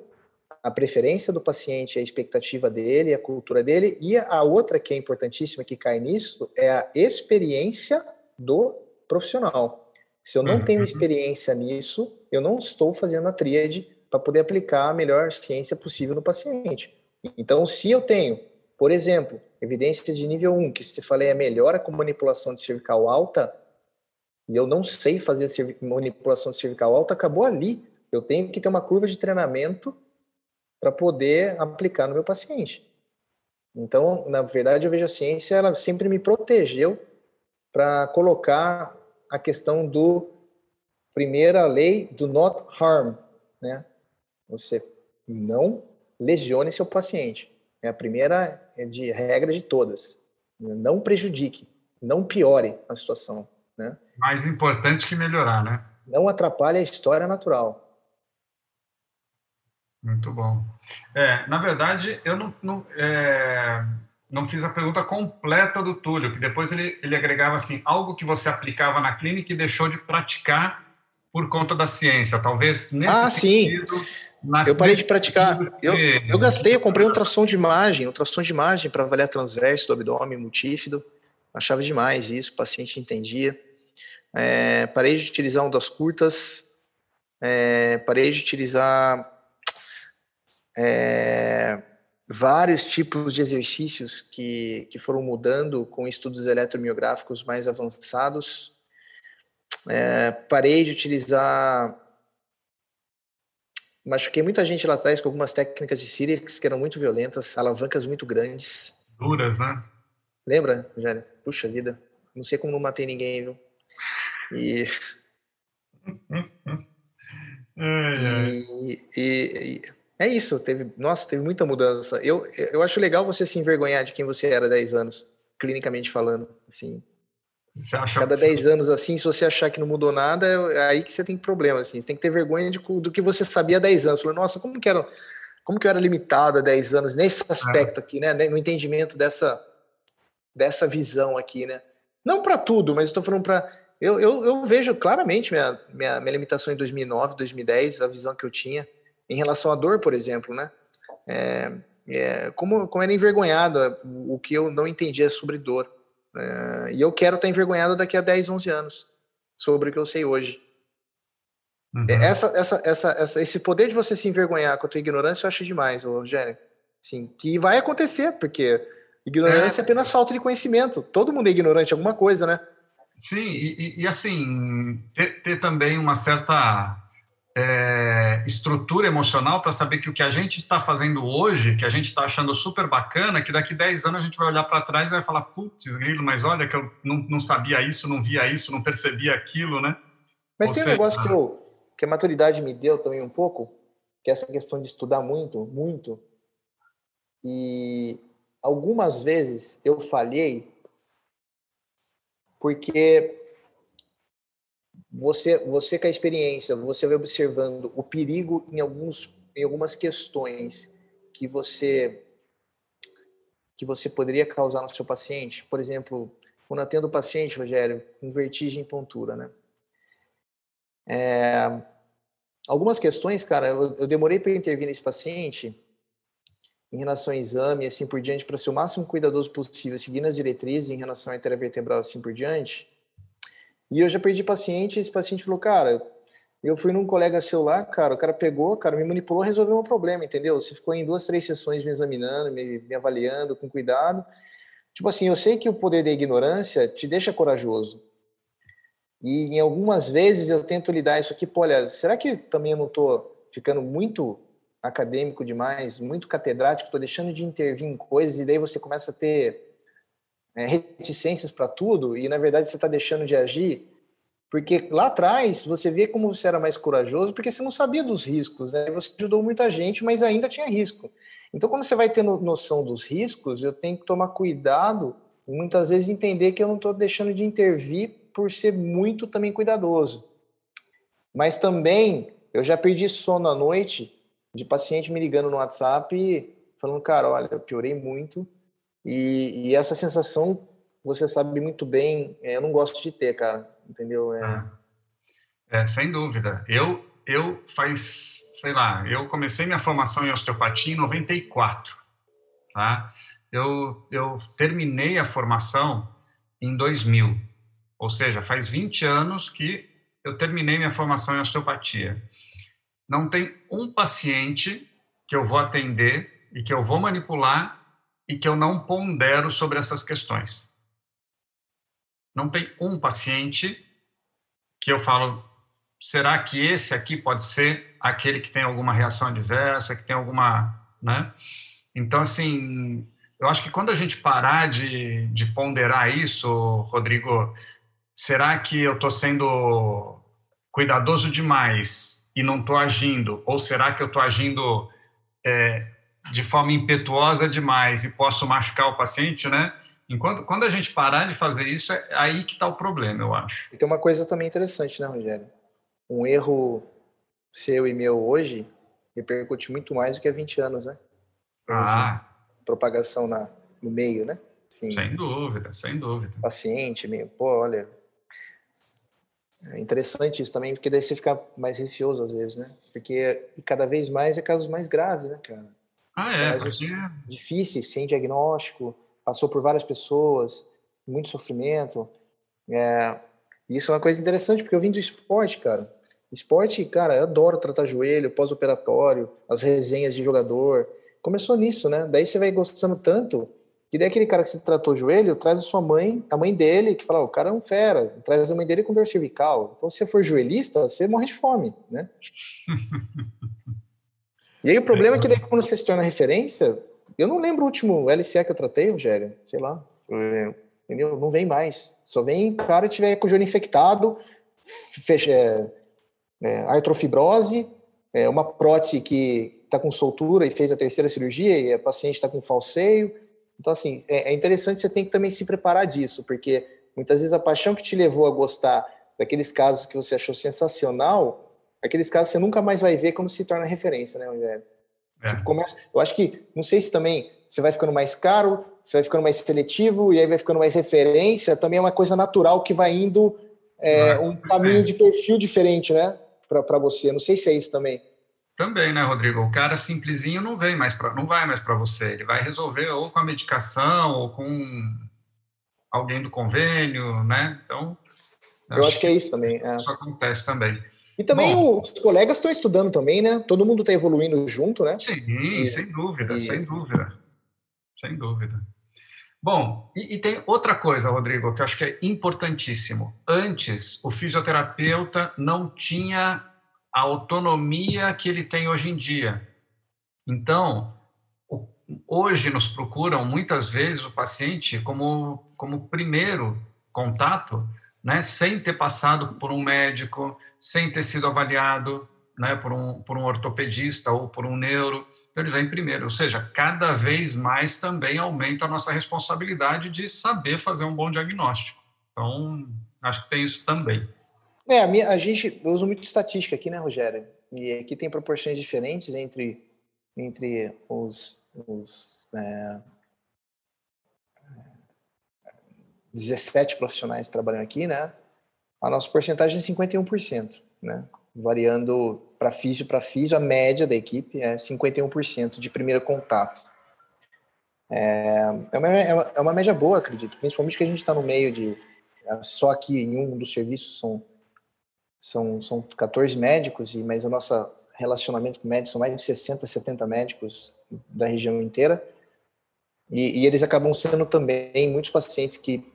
a preferência do paciente, a expectativa dele, a cultura dele, e a outra que é importantíssima que cai nisso é a experiência do profissional. Se eu não tenho uhum. experiência nisso, eu não estou fazendo a tríade para poder aplicar a melhor ciência possível no paciente. Então, se eu tenho, por exemplo, evidências de nível 1, que se falei é melhora com manipulação de cervical alta, e eu não sei fazer manipulação de cervical alta, acabou ali eu tenho que ter uma curva de treinamento para poder aplicar no meu paciente. Então, na verdade, eu vejo a ciência, ela sempre me protegeu para colocar a questão do primeira lei do not harm, né? Você não lesione seu paciente. É a primeira é de regra de todas. Não prejudique, não piore a situação, né? Mais importante que melhorar, né? Não atrapalhe a história natural. Muito bom. É, na verdade, eu não, não, é, não, fiz a pergunta completa do Túlio, que depois ele, ele agregava assim, algo que você aplicava na clínica e deixou de praticar por conta da ciência. Talvez nesse ah, sentido... Sim. Eu parei de praticar. Eu, eu gastei, eu comprei um ultrassom de imagem, um ultrassom de imagem para avaliar transverso do abdômen, multífido. Achava demais isso, o paciente entendia. É, parei de utilizar ondas curtas, é, parei de utilizar é, vários tipos de exercícios que, que foram mudando com estudos eletromiográficos mais avançados. É, parei de utilizar. Machuquei muita gente lá atrás com algumas técnicas de Sirix que eram muito violentas, alavancas muito grandes. Duras, né? Lembra, Rogério? Puxa vida. Não sei como não matei ninguém, viu? E. e, e, e é isso, teve, nossa, teve muita mudança. Eu, eu acho legal você se envergonhar de quem você era há 10 anos, clinicamente falando, assim. Você acha Cada 10 você... anos, assim, se você achar que não mudou nada, é aí que você tem problema, assim. Você tem que ter vergonha de, do que você sabia há 10 anos. Falou, nossa, como que era, como que eu era limitado há 10 anos nesse aspecto é. aqui, né? No entendimento dessa, dessa visão aqui, né? Não para tudo, mas estou falando para... Eu, eu, eu vejo claramente minha, minha, minha limitação em 2009, 2010, a visão que eu tinha em relação à dor, por exemplo, né? É, é, como, como era envergonhado é, o que eu não entendia sobre dor. É, e eu quero estar envergonhado daqui a 10, 11 anos sobre o que eu sei hoje. Uhum. É, essa, essa, essa, essa, esse poder de você se envergonhar com a tua ignorância eu acho demais, Rogério. Sim, que vai acontecer, porque ignorância é. é apenas falta de conhecimento. Todo mundo é ignorante alguma coisa, né? Sim, e, e assim, ter, ter também uma certa é, estrutura emocional para saber que o que a gente está fazendo hoje, que a gente está achando super bacana, que daqui 10 anos a gente vai olhar para trás e vai falar, putz, grilo, mas olha que eu não, não, sabia isso, não via isso, não percebia aquilo, né? Mas Ou tem seja, um negócio que, eu, que a maturidade me deu também um pouco, que é essa questão de estudar muito, muito, e algumas vezes eu falhei porque você, você com a experiência, você vai observando o perigo em alguns, em algumas questões que você que você poderia causar no seu paciente. Por exemplo, quando atendo o paciente, Rogério, com vertigem e tontura, né? É, algumas questões, cara, eu, eu demorei para intervir nesse paciente em relação ao exame e assim por diante, para ser o máximo cuidadoso possível, seguindo as diretrizes em relação à intervertebral assim por diante. E eu já perdi paciente, esse paciente falou, cara, eu fui num colega seu lá, cara, o cara pegou, cara, me manipulou, resolveu um problema, entendeu? Você ficou em duas, três sessões me examinando, me, me avaliando com cuidado. Tipo assim, eu sei que o poder da ignorância te deixa corajoso. E em algumas vezes eu tento lidar isso aqui, pô, olha, será que também eu não estou ficando muito acadêmico demais, muito catedrático, estou deixando de intervir em coisas e daí você começa a ter é, reticências para tudo e na verdade você está deixando de agir porque lá atrás você vê como você era mais corajoso porque você não sabia dos riscos, né? Você ajudou muita gente, mas ainda tinha risco. Então, quando você vai tendo noção dos riscos, eu tenho que tomar cuidado e muitas vezes entender que eu não estou deixando de intervir por ser muito também cuidadoso. Mas também eu já perdi sono à noite de paciente me ligando no WhatsApp falando, cara, olha, eu piorei muito e, e essa sensação você sabe muito bem, é, eu não gosto de ter, cara, entendeu? É, é sem dúvida. Eu, eu faz, sei lá, eu comecei minha formação em osteopatia em 94, tá? Eu, eu terminei a formação em 2000, ou seja, faz 20 anos que eu terminei minha formação em osteopatia não tem um paciente que eu vou atender e que eu vou manipular e que eu não pondero sobre essas questões. Não tem um paciente que eu falo, será que esse aqui pode ser aquele que tem alguma reação adversa, que tem alguma, né? Então, assim, eu acho que quando a gente parar de, de ponderar isso, Rodrigo, será que eu estou sendo cuidadoso demais e não estou agindo? Ou será que eu estou agindo é, de forma impetuosa demais e posso machucar o paciente, né? Enquanto, quando a gente parar de fazer isso, é aí que está o problema, eu acho. E tem uma coisa também interessante, né, Rogério? Um erro seu e meu hoje repercute muito mais do que há 20 anos, né? Ah. propagação na, no meio, né? Sim. Sem dúvida, sem dúvida. Paciente, meio, pô, olha, é interessante isso também, porque daí você fica mais receoso às vezes, né? Porque e cada vez mais é casos mais graves, né, cara? Ah, é. Porque... Difíceis, sem diagnóstico, passou por várias pessoas, muito sofrimento. É, isso é uma coisa interessante, porque eu vim do esporte, cara. Esporte, cara, eu adoro tratar joelho, pós-operatório, as resenhas de jogador. Começou nisso, né? Daí você vai gostando tanto que daí aquele cara que se tratou o joelho, traz a sua mãe, a mãe dele, que fala, oh, o cara é um fera, traz a mãe dele com dor cervical. Então, se você for joelhista, você morre de fome, né? e aí o problema é que daí quando você se torna referência, eu não lembro o último LCA que eu tratei, Rogério, sei lá, entendeu? Não vem mais. Só vem cara que tiver com o joelho infectado, fecha, é, é, artrofibrose, é, uma prótese que está com soltura e fez a terceira cirurgia e a paciente está com falseio, então, assim, é, é interessante você tem que também se preparar disso, porque muitas vezes a paixão que te levou a gostar daqueles casos que você achou sensacional, aqueles casos você nunca mais vai ver quando se torna referência, né, Rogério? É. Tipo, começa, eu acho que, não sei se também você vai ficando mais caro, você vai ficando mais seletivo e aí vai ficando mais referência, também é uma coisa natural que vai indo é, ah, um caminho de perfil diferente, né, para você. Não sei se é isso também. Também, né, Rodrigo? O cara simplesinho não vem mais para, não vai mais para você. Ele vai resolver ou com a medicação ou com alguém do convênio, né? Então, eu acho, acho que é isso também. É. Isso acontece também. E também Bom, os colegas estão estudando também, né? Todo mundo está evoluindo junto, né? Sim, e, sem dúvida, e... sem dúvida, sem dúvida. Bom, e, e, tem outra coisa, Rodrigo, que eu acho que é importantíssimo. Antes, o fisioterapeuta não tinha a autonomia que ele tem hoje em dia. Então, hoje nos procuram muitas vezes o paciente como, como primeiro contato, né, sem ter passado por um médico, sem ter sido avaliado né, por, um, por um ortopedista ou por um neuro. Então, ele vem primeiro. Ou seja, cada vez mais também aumenta a nossa responsabilidade de saber fazer um bom diagnóstico. Então, acho que tem isso também. É, a, minha, a gente eu uso muito estatística aqui, né, Rogério? E aqui tem proporções diferentes entre, entre os, os é, 17 profissionais trabalhando aqui, né? A nossa porcentagem é 51%, né? Variando para físio para físio, a média da equipe é 51% de primeiro contato. É, é, uma, é uma média boa, acredito, principalmente que a gente está no meio de. Só aqui em um dos serviços são, são, são 14 médicos, mas o nosso relacionamento com médicos são mais de 60, 70 médicos da região inteira. E, e eles acabam sendo também muitos pacientes que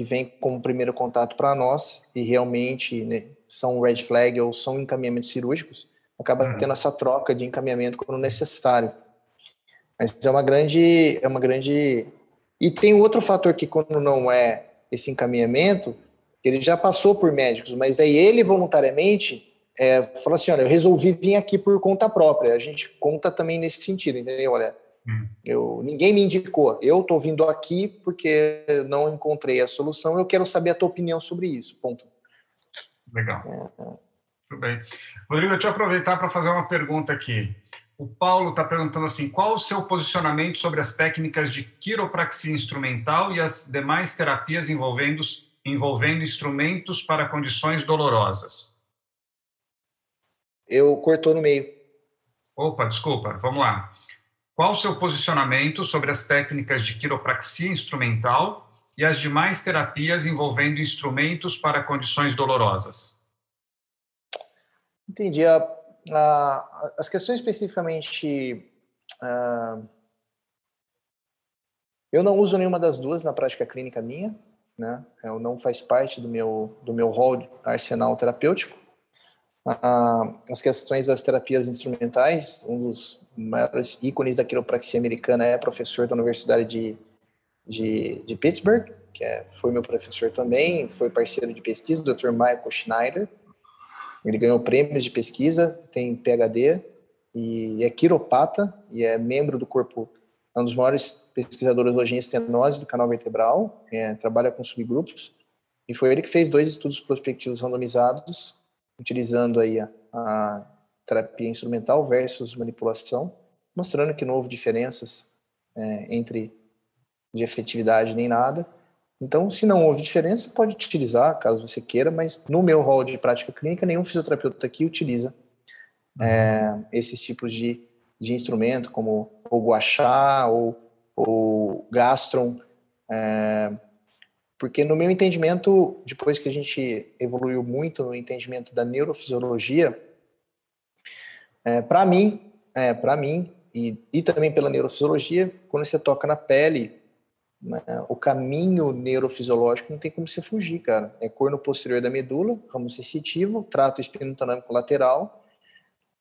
que vem como primeiro contato para nós e realmente né, são red flag ou são encaminhamentos cirúrgicos, acaba uhum. tendo essa troca de encaminhamento quando necessário. Mas é uma grande, é uma grande e tem outro fator que quando não é esse encaminhamento, ele já passou por médicos, mas aí ele voluntariamente é, fala assim, olha, eu resolvi vir aqui por conta própria. A gente conta também nesse sentido, entendeu? Olha, Hum. Eu, ninguém me indicou. Eu estou vindo aqui porque não encontrei a solução. Eu quero saber a tua opinião sobre isso. Ponto. Legal. É. é. Tudo bem. Rodrigo, deixa eu aproveitar para fazer uma pergunta aqui. O Paulo está perguntando assim: qual o seu posicionamento sobre as técnicas de quiropraxia instrumental e as demais terapias envolvendo, envolvendo instrumentos para condições dolorosas? Eu cortou no meio. Opa, desculpa, vamos lá. Qual o seu posicionamento sobre as técnicas de quiropraxia instrumental e as demais terapias envolvendo instrumentos para condições dolorosas? Entendi. A, a, as questões especificamente. Uh, eu não uso nenhuma das duas na prática clínica minha, né? Eu não faz parte do meu do meu rol arsenal terapêutico. Uh, as questões das terapias instrumentais, um dos maiores ícones da quiropraxia americana é professor da Universidade de, de, de Pittsburgh, que é, foi meu professor também, foi parceiro de pesquisa, o Dr. Michael Schneider. Ele ganhou prêmios de pesquisa, tem PhD e é quiropata e é membro do corpo, é um dos maiores pesquisadores hoje em estenose do canal vertebral, é, trabalha com subgrupos e foi ele que fez dois estudos prospectivos randomizados, utilizando aí a, a terapia instrumental versus manipulação, mostrando que não houve diferenças é, entre de efetividade nem nada. Então, se não houve diferença, pode utilizar, caso você queira, mas no meu rol de prática clínica, nenhum fisioterapeuta aqui utiliza é, esses tipos de, de instrumento, como o guachá ou o gastron, é, porque no meu entendimento, depois que a gente evoluiu muito no entendimento da neurofisiologia, é, para mim, é, para mim e, e também pela neurofisiologia, quando você toca na pele, né, o caminho neurofisiológico não tem como você fugir, cara. É corno posterior da medula, ramo sensitivo, trato espinotanâmico lateral,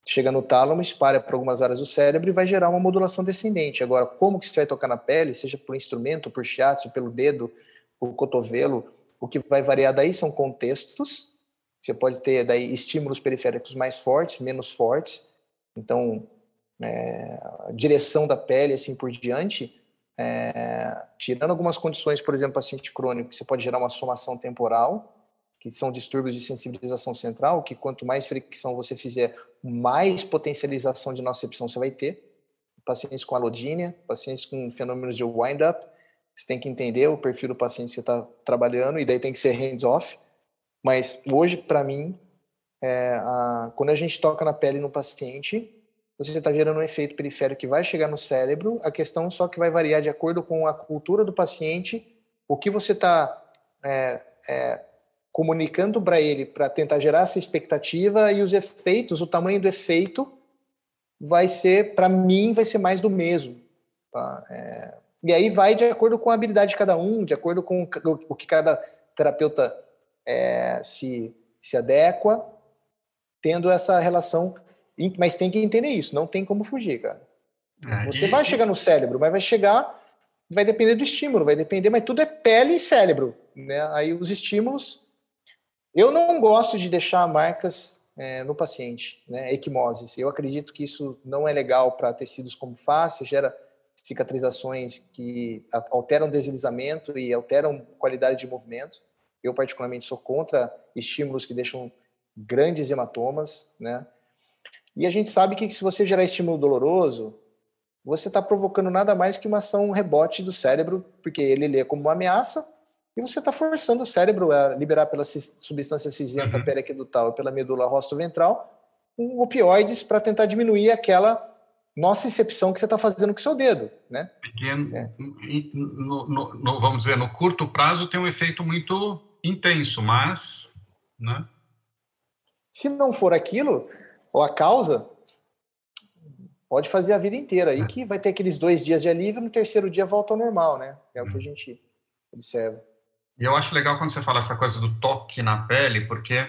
chega no tálamo, espalha para algumas áreas do cérebro e vai gerar uma modulação descendente. Agora, como que você vai tocar na pele, seja por instrumento, por shiatsu, pelo dedo, por cotovelo, o que vai variar daí são contextos. Você pode ter daí estímulos periféricos mais fortes, menos fortes. Então, é, direção da pele, assim por diante, é, tirando algumas condições, por exemplo, paciente crônico, você pode gerar uma somação temporal, que são distúrbios de sensibilização central, que quanto mais fricção você fizer, mais potencialização de nocepção você vai ter. Pacientes com alodínia, pacientes com fenômenos de wind-up, você tem que entender o perfil do paciente que você está trabalhando, e daí tem que ser hands-off. Mas hoje, para mim, é, a, quando a gente toca na pele no paciente, você está gerando um efeito periférico que vai chegar no cérebro. A questão só que vai variar de acordo com a cultura do paciente, o que você está é, é, comunicando para ele para tentar gerar essa expectativa e os efeitos, o tamanho do efeito vai ser, para mim, vai ser mais do mesmo. Tá? É, e aí vai de acordo com a habilidade de cada um, de acordo com o que cada terapeuta é, se, se adequa tendo essa relação, mas tem que entender isso, não tem como fugir, cara. É, Você vai chegar no cérebro, mas vai chegar, vai depender do estímulo, vai depender, mas tudo é pele e cérebro, né? Aí os estímulos, eu não gosto de deixar marcas é, no paciente, né? Equimoses. Eu acredito que isso não é legal para tecidos como face, gera cicatrizações que alteram deslizamento e alteram qualidade de movimento. Eu, particularmente, sou contra estímulos que deixam grandes hematomas, né? E a gente sabe que se você gerar estímulo doloroso, você está provocando nada mais que uma ação rebote do cérebro, porque ele lê como uma ameaça, e você está forçando o cérebro a liberar pela substância cinzenta uhum. periaquedutal e pela medula rostro-ventral um opioides para tentar diminuir aquela incepção que você está fazendo com o seu dedo, né? Pequeno, é. no, no, no, vamos dizer, no curto prazo tem um efeito muito intenso, mas, né? Se não for aquilo, ou a causa, pode fazer a vida inteira. Aí é. que vai ter aqueles dois dias de alívio, no terceiro dia volta ao normal, né? É o que a uhum. gente observa. E eu acho legal quando você fala essa coisa do toque na pele, porque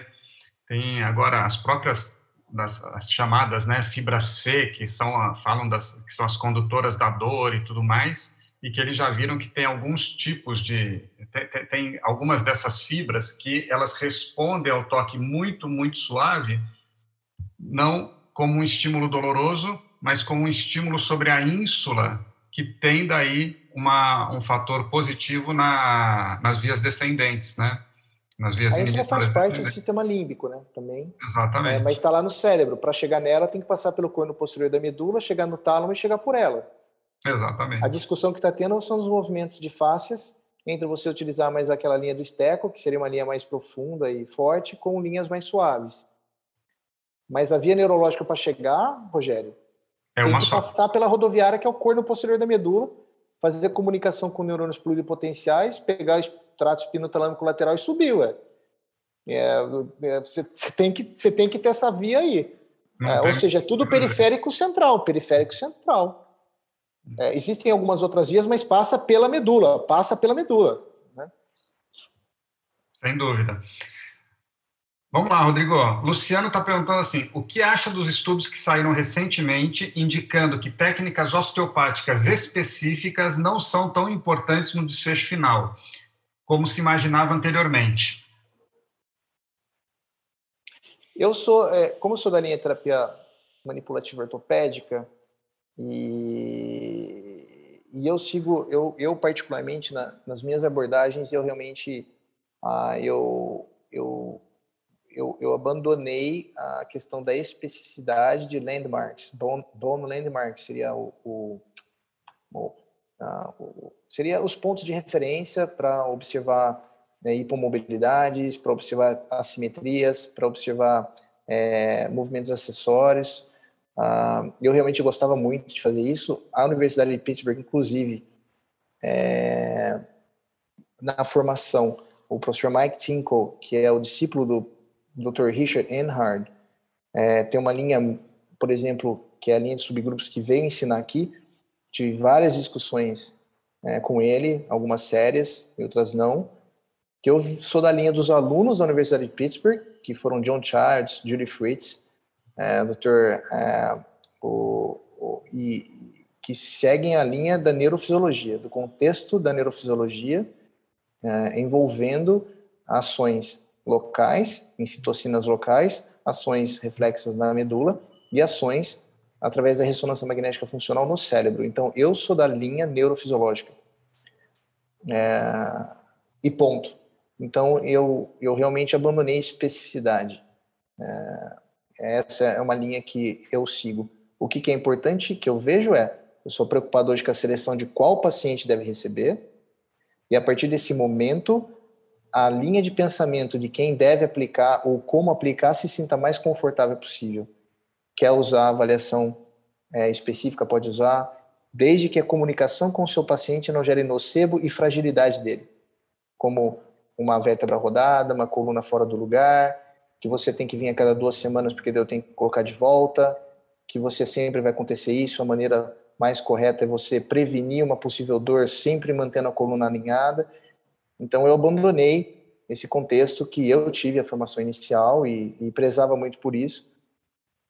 tem agora as próprias das as chamadas né, fibra C, que são falam das que são as condutoras da dor e tudo mais, e que eles já viram que tem alguns tipos de tem, tem algumas dessas fibras que elas respondem ao toque muito muito suave, não como um estímulo doloroso, mas como um estímulo sobre a ínsula que tem daí uma, um fator positivo na, nas vias descendentes, né? Nas vias a faz parte do sistema límbico, né? Também. Exatamente. É, mas está lá no cérebro. Para chegar nela, tem que passar pelo corno posterior da medula, chegar no tálamo e chegar por ela. Exatamente. A discussão que está tendo são os movimentos de fáscias entre você utilizar mais aquela linha do esteco, que seria uma linha mais profunda e forte, com linhas mais suaves. Mas a via neurológica para chegar, Rogério, é tem que só. passar pela rodoviária, que é o corno posterior da medula, fazer comunicação com neurônios pluripotenciais, pegar o extrato espinotalâmico lateral e subir, ué. É, é, você, tem que, você tem que ter essa via aí. É, ou seja, é tudo periférico central, periférico central. É, existem algumas outras vias, mas passa pela medula, passa pela medula. Né? Sem dúvida. Vamos lá, Rodrigo. Luciano está perguntando assim: o que acha dos estudos que saíram recentemente indicando que técnicas osteopáticas específicas não são tão importantes no desfecho final, como se imaginava anteriormente? Eu sou, é, como eu sou da linha terapia manipulativa ortopédica e, e eu sigo, eu, eu particularmente na, nas minhas abordagens eu realmente, ah, eu, eu eu, eu, abandonei a questão da especificidade de landmarks. Bone landmarks seria o, o, o, o, seria os pontos de referência para observar né, hipomobilidades, para observar assimetrias, para observar é, movimentos acessórios. Ah, eu realmente gostava muito de fazer isso. A Universidade de Pittsburgh, inclusive, é, na formação, o professor Mike Tinkle, que é o discípulo do Dr. Richard Enhard, é, tem uma linha, por exemplo, que é a linha de subgrupos que veio ensinar aqui. Tive várias discussões é, com ele, algumas sérias e outras não. Que eu sou da linha dos alunos da Universidade de Pittsburgh, que foram John Childs, Judy Fritz, é, Dr. É, o, o, e que seguem a linha da neurofisiologia, do contexto da neurofisiologia, é, envolvendo ações locais, em citocinas locais, ações reflexas na medula e ações através da ressonância magnética funcional no cérebro. Então, eu sou da linha neurofisiológica. É, e ponto. Então, eu, eu realmente abandonei especificidade. É, essa é uma linha que eu sigo. O que, que é importante que eu vejo é, eu sou preocupado hoje com a seleção de qual paciente deve receber, e a partir desse momento, a linha de pensamento de quem deve aplicar ou como aplicar se sinta mais confortável possível. Quer usar avaliação é, específica, pode usar, desde que a comunicação com o seu paciente não gere nocebo e fragilidade dele, como uma vértebra rodada, uma coluna fora do lugar, que você tem que vir a cada duas semanas porque eu tenho que colocar de volta, que você sempre vai acontecer isso, a maneira mais correta é você prevenir uma possível dor sempre mantendo a coluna alinhada então eu abandonei esse contexto que eu tive a formação inicial e, e prezava muito por isso.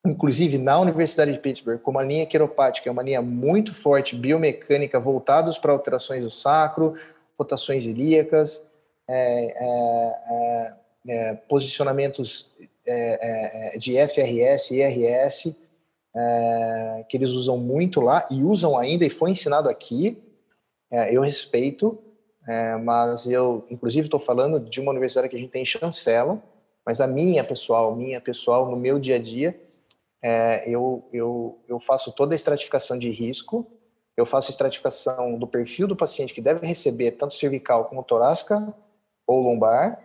Inclusive na Universidade de Pittsburgh, como a linha quiropática é uma linha muito forte, biomecânica, voltados para alterações do sacro, rotações ilíacas, é, é, é, é posicionamentos é, é, de FRS e IRS, que eles usam muito lá e usam ainda e foi ensinado aqui. eu respeito, mas eu, inclusive, estou falando de uma universidade que a gente tem chancela, mas a minha pessoal, minha pessoal, no meu dia a dia, é, eu, eu, eu faço toda a estratificação de risco, eu faço a estratificação do perfil do paciente que deve receber tanto cervical como torácica ou lombar,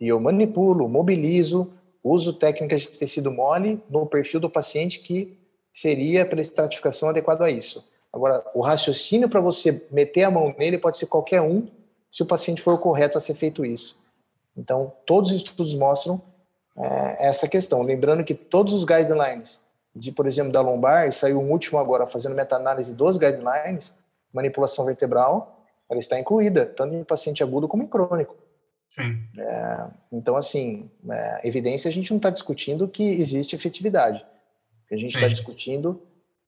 e eu manipulo, mobilizo, uso técnicas de tecido mole no perfil do paciente que seria para estratificação adequado a isso. Agora, o raciocínio para você meter a mão nele pode ser qualquer um, se o paciente for correto a ser feito isso. Então, todos os estudos mostram é, essa questão. Lembrando que todos os guidelines de, por exemplo, da lombar, e saiu um último agora fazendo meta-análise dos guidelines, manipulação vertebral, ela está incluída, tanto em paciente agudo como em crônico. É, então, assim, é, evidência a gente não está discutindo que existe efetividade. O que a gente está discutindo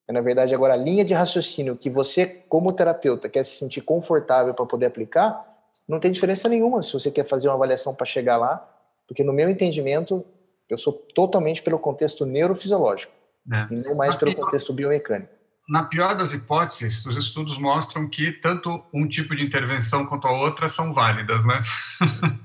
é, na verdade, agora a linha de raciocínio que você, como terapeuta, quer se sentir confortável para poder aplicar, não tem diferença nenhuma se você quer fazer uma avaliação para chegar lá, porque no meu entendimento, eu sou totalmente pelo contexto neurofisiológico, é. e não mais na pelo pior, contexto biomecânico. Na pior das hipóteses, os estudos mostram que tanto um tipo de intervenção quanto a outra são válidas, né?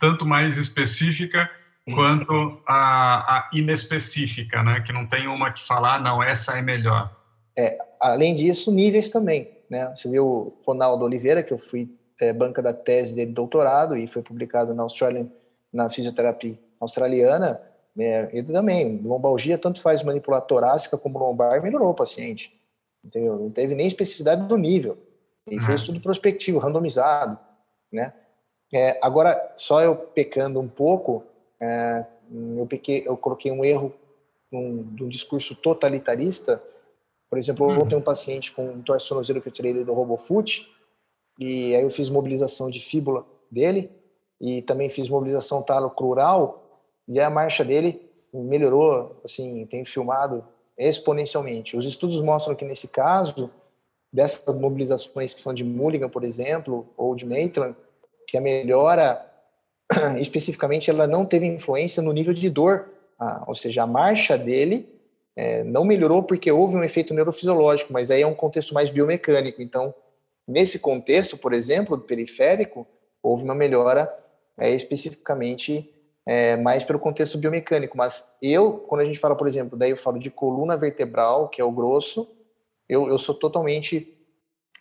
tanto mais específica quanto a, a, inespecífica, né? Que não tem uma que falar, ah, não, essa é melhor. É, além disso, níveis também, né? Você viu o Ronaldo Oliveira, que eu fui é, banca da tese dele de doutorado e foi publicado na Australian, na fisioterapia australiana, é, ele também, lombalgia, tanto faz manipular torácica como lombar, melhorou o paciente, entendeu? Não teve nem especificidade do nível, e uhum. foi estudo prospectivo, randomizado, né? É, agora, só eu pecando um pouco, é, eu, pequei, eu coloquei um erro num, um discurso totalitarista. Por exemplo, uhum. ontem um paciente com um torcionozeiro que eu tirei do RoboFoot, e aí eu fiz mobilização de fíbula dele, e também fiz mobilização talo-crural, e a marcha dele melhorou, assim, tem filmado exponencialmente. Os estudos mostram que nesse caso, dessas mobilizações que são de Mulligan, por exemplo, ou de Maitland, que a melhora especificamente ela não teve influência no nível de dor, ah, ou seja, a marcha dele é, não melhorou porque houve um efeito neurofisiológico, mas aí é um contexto mais biomecânico. Então, nesse contexto, por exemplo, do periférico, houve uma melhora é, especificamente é, mais pelo contexto biomecânico. Mas eu, quando a gente fala, por exemplo, daí eu falo de coluna vertebral, que é o grosso, eu, eu sou totalmente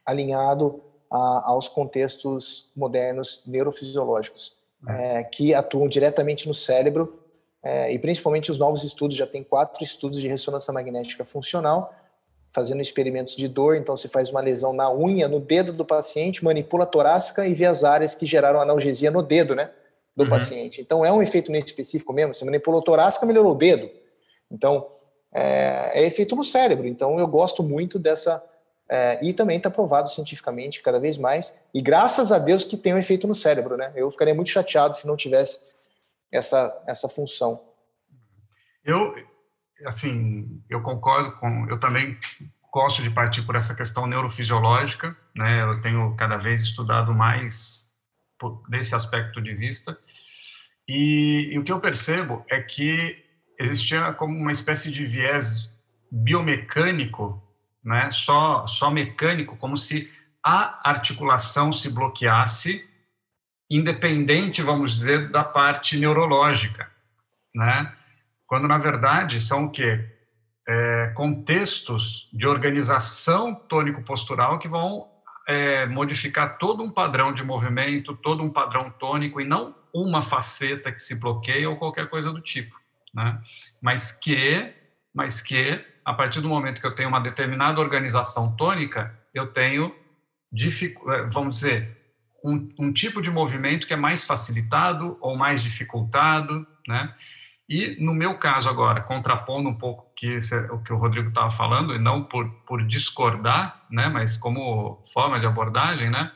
alinhado a, aos contextos modernos neurofisiológicos. É. é, que atuam diretamente no cérebro, é, e principalmente os novos estudos, já tem quatro estudos de ressonância magnética funcional, fazendo experimentos de dor, então se faz uma lesão na unha, no dedo do paciente, manipula a torácica e vê as áreas que geraram analgesia no dedo, né, do uhum. paciente. Então é um efeito nesse específico mesmo, você manipulou a torácica, melhorou o dedo. Então, é, é efeito no cérebro, então eu gosto muito dessa é, e também está provado cientificamente cada vez mais. E graças a Deus que tem um efeito no cérebro, né? Eu ficaria muito chateado se não tivesse essa, essa função. Eu, assim, eu concordo com. Eu também gosto de partir por essa questão neurofisiológica, né? Eu tenho cada vez estudado mais desse aspecto de vista. E, e o que eu percebo é que existia como uma espécie de viés biomecânico né, só, só mecânico, como se a articulação se bloqueasse, independente, vamos dizer, da parte neurológica, né? Quando na verdade são o quê? É, contextos de organização tônico-postural que vão é, modificar todo um padrão de movimento, todo um padrão tônico e não uma faceta que se bloqueia ou qualquer coisa do tipo, né? Mas que, mas que a partir do momento que eu tenho uma determinada organização tônica, eu tenho, eh, vamos dizer, um, um, tipo de movimento que é mais facilitado ou mais dificultado, né? E no meu caso agora, contrapondo um pouco que o que o Rodrigo estava falando, e não por, por discordar, né? Mas como forma de abordagem, né?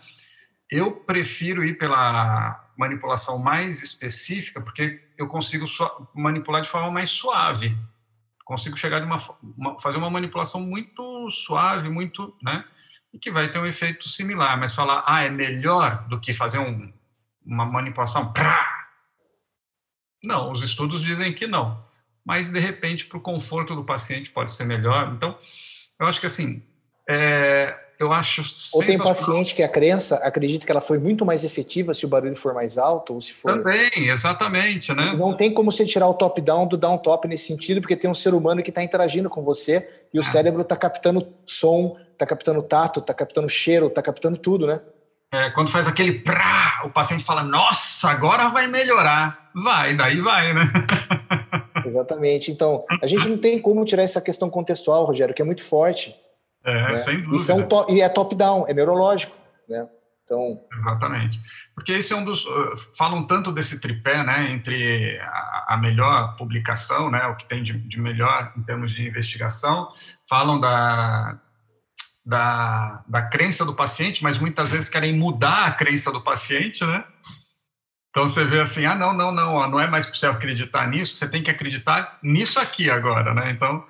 Eu prefiro ir pela manipulação mais específica, porque eu consigo manipular de forma mais suave, consigo chegar de uma, uma, fazer uma manipulação muito suave, muito, né? E que vai ter um efeito similar, mas falar, ah, é melhor do que fazer um, uma manipulação. Prá! Não, os estudos dizem que não. Mas, de repente, para o conforto do paciente pode ser melhor. Então, eu acho que, assim, é, eu acho Ou tem paciente que a crença acredita que ela foi muito mais efetiva se o barulho for mais alto ou se for... Também, exatamente, né? Não tem como você tirar o top-down do down-top nesse sentido, porque tem um ser humano que está interagindo com você e o é. cérebro está captando som, está captando tato, está captando cheiro, está captando tudo, né? É, quando faz aquele prá, o paciente fala, nossa, agora vai melhorar. Vai, daí vai, né? Exatamente. Então, a gente não tem como tirar essa questão contextual, Rogério, que é muito forte. É, né? sem dúvida. E, to e é top-down, é neurológico, né? Então... Exatamente. Porque esse é um dos... Uh, falam tanto desse tripé, né, entre a, a melhor publicação, né, o que tem de, de, melhor em termos de investigação, falam da, da, da crença do paciente, mas muitas vezes querem mudar a crença do paciente, né? Então você vê assim, ah, não, não, não, não é mais possível acreditar nisso, você tem que acreditar nisso aqui agora, né? Então,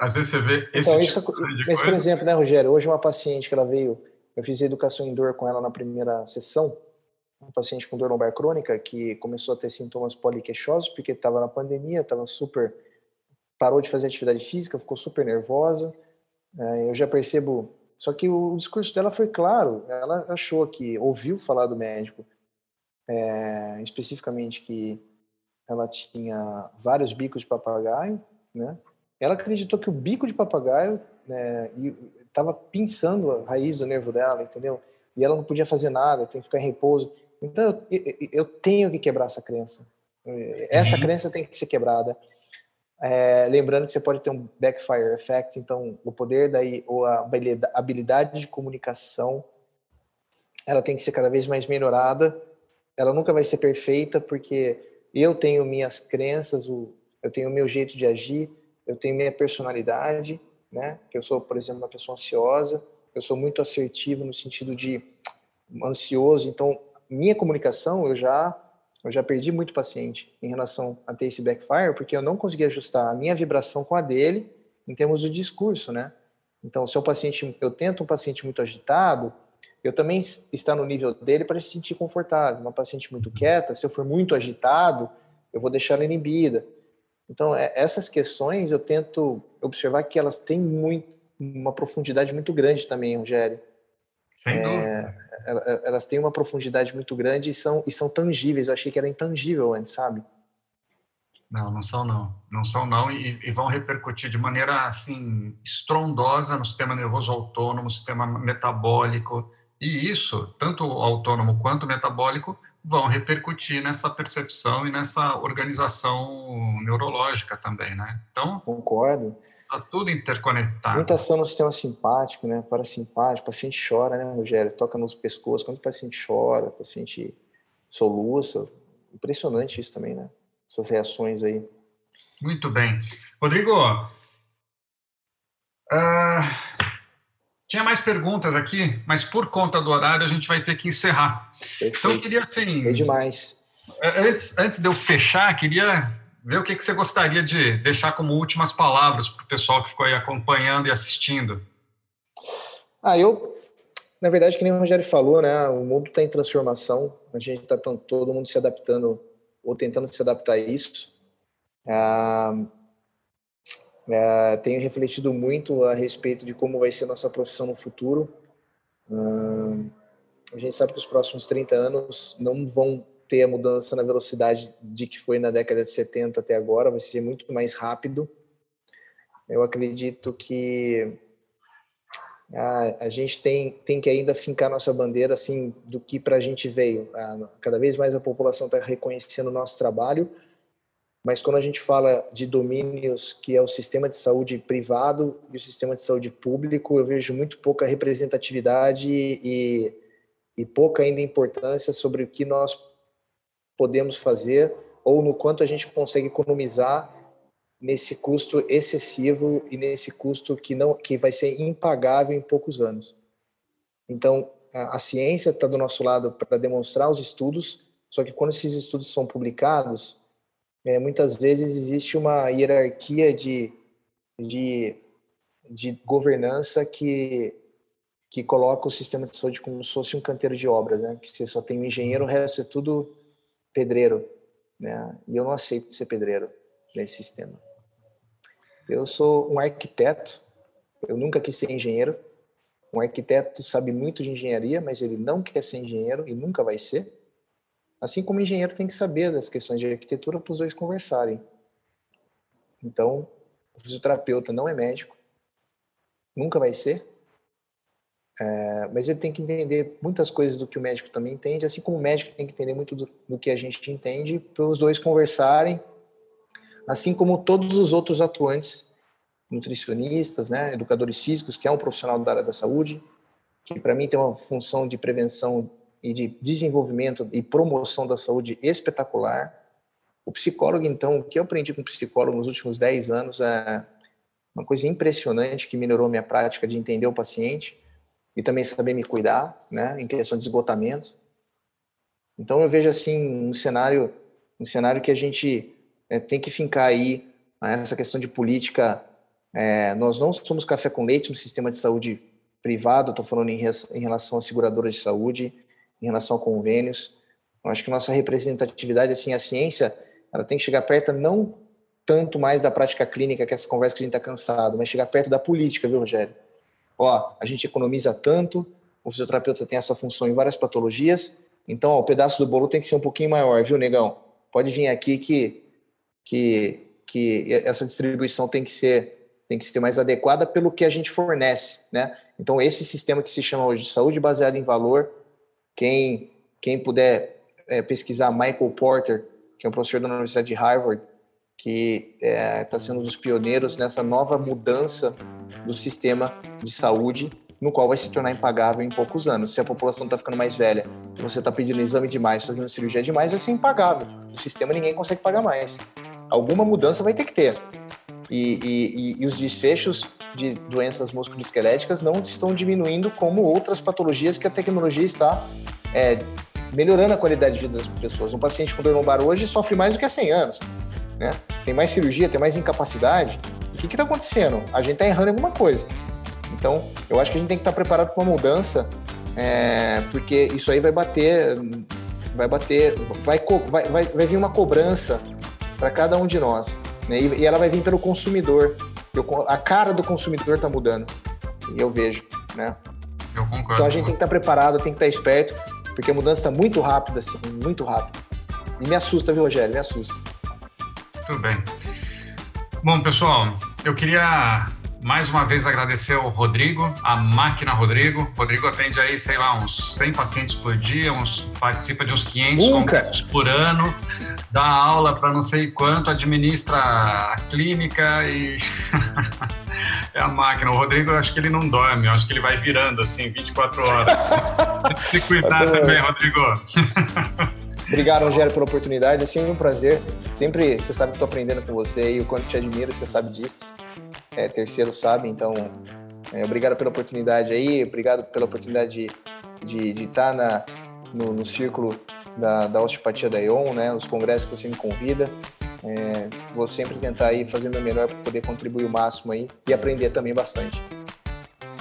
às vezes você vê esse então, tipo isso, Mas, por exemplo, né, Rogério, hoje uma paciente que ela veio, eu fiz educação em dor com ela na primeira sessão, uma paciente com dor lombar crônica que começou a ter sintomas poliqueixosos porque estava na pandemia, estava super parou de fazer atividade física, ficou super nervosa. É, eu já percebo, só que o discurso dela foi claro. Ela achou que ouviu falar do médico, é, especificamente que ela tinha vários bicos de papagaio, né? ela acreditou que o bico de papagaio né, estava pinçando a raiz do nervo dela, entendeu? E ela não podia fazer nada, tem que ficar em repouso. Então, eu, eu tenho que quebrar essa crença. Essa uhum. crença tem que ser quebrada. É, lembrando que você pode ter um backfire effect, então o poder daí ou a habilidade de comunicação, ela tem que ser cada vez mais melhorada. Ela nunca vai ser perfeita porque eu tenho minhas crenças, eu tenho o meu jeito de agir, eu tenho minha personalidade, né? Eu sou, por exemplo, uma pessoa ansiosa, eu sou muito assertivo no sentido de ansioso, então minha comunicação eu já eu já perdi muito paciente em relação a ter esse backfire, porque eu não consegui ajustar a minha vibração com a dele em termos de discurso, né? Então, se o paciente, eu tento um paciente muito agitado, eu também estar no nível dele para se sentir confortável. Uma paciente muito quieta, se eu for muito agitado, eu vou deixar ela inibida. Então, é, essas questões eu tento observar que elas têm muito, uma profundidade muito grande também, Rogério. É, elas têm uma profundidade muito grande e são, e são tangíveis. Eu achei que era intangível antes, sabe? Não, não são não. Não são não e, e, vão repercutir de maneira assim estrondosa no sistema nervoso autônomo, no sistema metabólico. E isso, tanto autônomo quanto metabólico, vão repercutir nessa percepção e nessa organização neurológica também, né? Então, concordo. Está tudo interconectado. Muita ação no sistema simpático, né? Parasimpático, o paciente chora, né, Rogério? Toca nos pescoços, quando o paciente chora, o paciente soluça. Impressionante isso também, né? Essas reações aí. Muito bem. Rodrigo, uh, tinha mais perguntas aqui, mas por conta do horário a gente vai ter que encerrar. Perfeito. Então, eu queria assim. É demais. Antes, antes de eu fechar, queria ver o que, que você gostaria de deixar como últimas palavras para o pessoal que ficou aí acompanhando e assistindo. Ah, eu, na verdade, que nem o Rogério falou, né? O mundo está em transformação, a gente está todo mundo se adaptando ou tentando se adaptar a isso. Ah, é, tenho refletido muito a respeito de como vai ser nossa profissão no futuro. Ah, a gente sabe que os próximos 30 anos não vão ter a mudança na velocidade de que foi na década de 70 até agora, vai ser muito mais rápido. Eu acredito que a, a gente tem, tem que ainda fincar nossa bandeira assim do que para a gente veio. A, cada vez mais a população está reconhecendo o nosso trabalho, mas quando a gente fala de domínios que é o sistema de saúde privado e o sistema de saúde público, eu vejo muito pouca representatividade e, e pouca ainda importância sobre o que nós podemos fazer ou no quanto a gente consegue economizar nesse custo excessivo e nesse custo que não que vai ser impagável em poucos anos. Então, a, a ciência está do nosso lado para demonstrar os estudos, só que quando esses estudos são publicados, é, muitas vezes existe uma hierarquia de, de, de governança que que coloca o sistema de saúde como se fosse um canteiro de obras, né? Que você só tem um engenheiro, o resto é tudo pedreiro, né? E eu não aceito ser pedreiro nesse sistema. Eu sou um arquiteto, eu nunca quis ser engenheiro, Um arquiteto sabe muito de engenharia, mas ele não quer ser engenheiro e nunca vai ser. Assim como o engenheiro tem que saber das questões de arquitetura para os dois conversarem. Então, o fisioterapeuta não é médico, nunca vai ser, é, mas ele tem que entender muitas coisas do que o médico também entende, assim como o médico tem que entender muito do, do que a gente entende, para os dois conversarem, assim como todos os outros atuantes, nutricionistas, né, educadores físicos, que é um profissional da área da saúde, que para mim tem uma função de prevenção e de desenvolvimento e promoção da saúde espetacular. O psicólogo, então, o que eu aprendi com o psicólogo nos últimos 10 anos é uma coisa impressionante que melhorou minha prática de entender o paciente e também saber me cuidar, né, em questão de esgotamento. Então eu vejo assim um cenário, um cenário que a gente é, tem que fincar aí né, essa questão de política. É, nós não somos café com leite no sistema de saúde privado. Estou falando em, em relação a seguradoras de saúde, em relação a convênios. Eu acho que nossa representatividade, assim, a ciência, ela tem que chegar perto não tanto mais da prática clínica, que é essa conversa que a gente está cansado, mas chegar perto da política, viu, Rogério? Ó, a gente economiza tanto, o fisioterapeuta tem essa função em várias patologias, então ó, o pedaço do bolo tem que ser um pouquinho maior, viu, negão? Pode vir aqui que, que, que essa distribuição tem que ser tem que ser mais adequada pelo que a gente fornece, né? Então esse sistema que se chama hoje de saúde baseada em valor, quem quem puder é, pesquisar Michael Porter, que é um professor da Universidade de Harvard, que está é, tá sendo um dos pioneiros nessa nova mudança do sistema de saúde, no qual vai se tornar impagável em poucos anos. Se a população está ficando mais velha, você está pedindo exame demais, fazendo cirurgia demais, vai ser impagável. O sistema ninguém consegue pagar mais. Alguma mudança vai ter que ter. E, e, e os desfechos de doenças musculoesqueléticas não estão diminuindo como outras patologias que a tecnologia está é, melhorando a qualidade de vida das pessoas. Um paciente com dor lombar hoje sofre mais do que há 100 anos né? Tem mais cirurgia, tem mais incapacidade. O que está acontecendo? A gente está errando em alguma coisa. Então, eu acho que a gente tem que estar tá preparado para uma mudança, é, porque isso aí vai bater, vai bater, vai, vai, vai, vai vir uma cobrança para cada um de nós, né? E, e, ela vai vir pelo consumidor. Eu, a cara do consumidor está mudando, e eu vejo, né? Eu concordo. Então a gente tem que estar tá preparado, tem que estar tá esperto, porque a mudança está muito rápida, assim, muito rápida. E me assusta, viu, Rogério? Me assusta. Tudo bem. Bom, pessoal, eu queria mais uma vez agradecer ao Rodrigo, a máquina Rodrigo. Rodrigo atende aí, sei lá, uns 100 pacientes por dia, uns, participa de uns 500 congressos por ano, dá aula para não sei quanto, administra a clínica e é a máquina. O Rodrigo, eu acho que ele não dorme, eu acho que ele vai virando assim 24 horas. Se cuidar também, Rodrigo. Obrigado, Rogério, pela oportunidade. É sempre um prazer. Sempre, você sabe que estou aprendendo com você e o quanto te admiro, você sabe disso. É, terceiro sabe, então, é, obrigado pela oportunidade aí, obrigado pela oportunidade de, estar na, no, no círculo da, da osteopatia da ION, né, os congressos que você me convida. É, vou sempre tentar aí fazer o meu melhor para poder contribuir o máximo aí e aprender também bastante.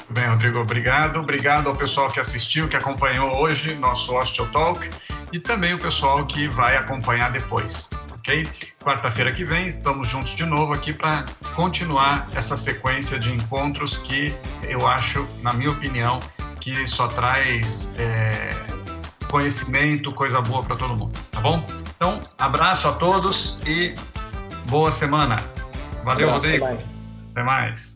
Bem, Rodrigo, obrigado. Obrigado ao pessoal que assistiu, que acompanhou hoje nosso Osteo Talk e também o pessoal que vai acompanhar depois, ok? Quarta-feira que vem estamos juntos de novo aqui para continuar essa sequência de encontros que eu acho, na minha opinião, que só traz é, conhecimento, coisa boa para todo mundo, tá bom? Então, abraço a todos e boa semana. Valeu, abraço, Rodrigo. Até mais. Até mais.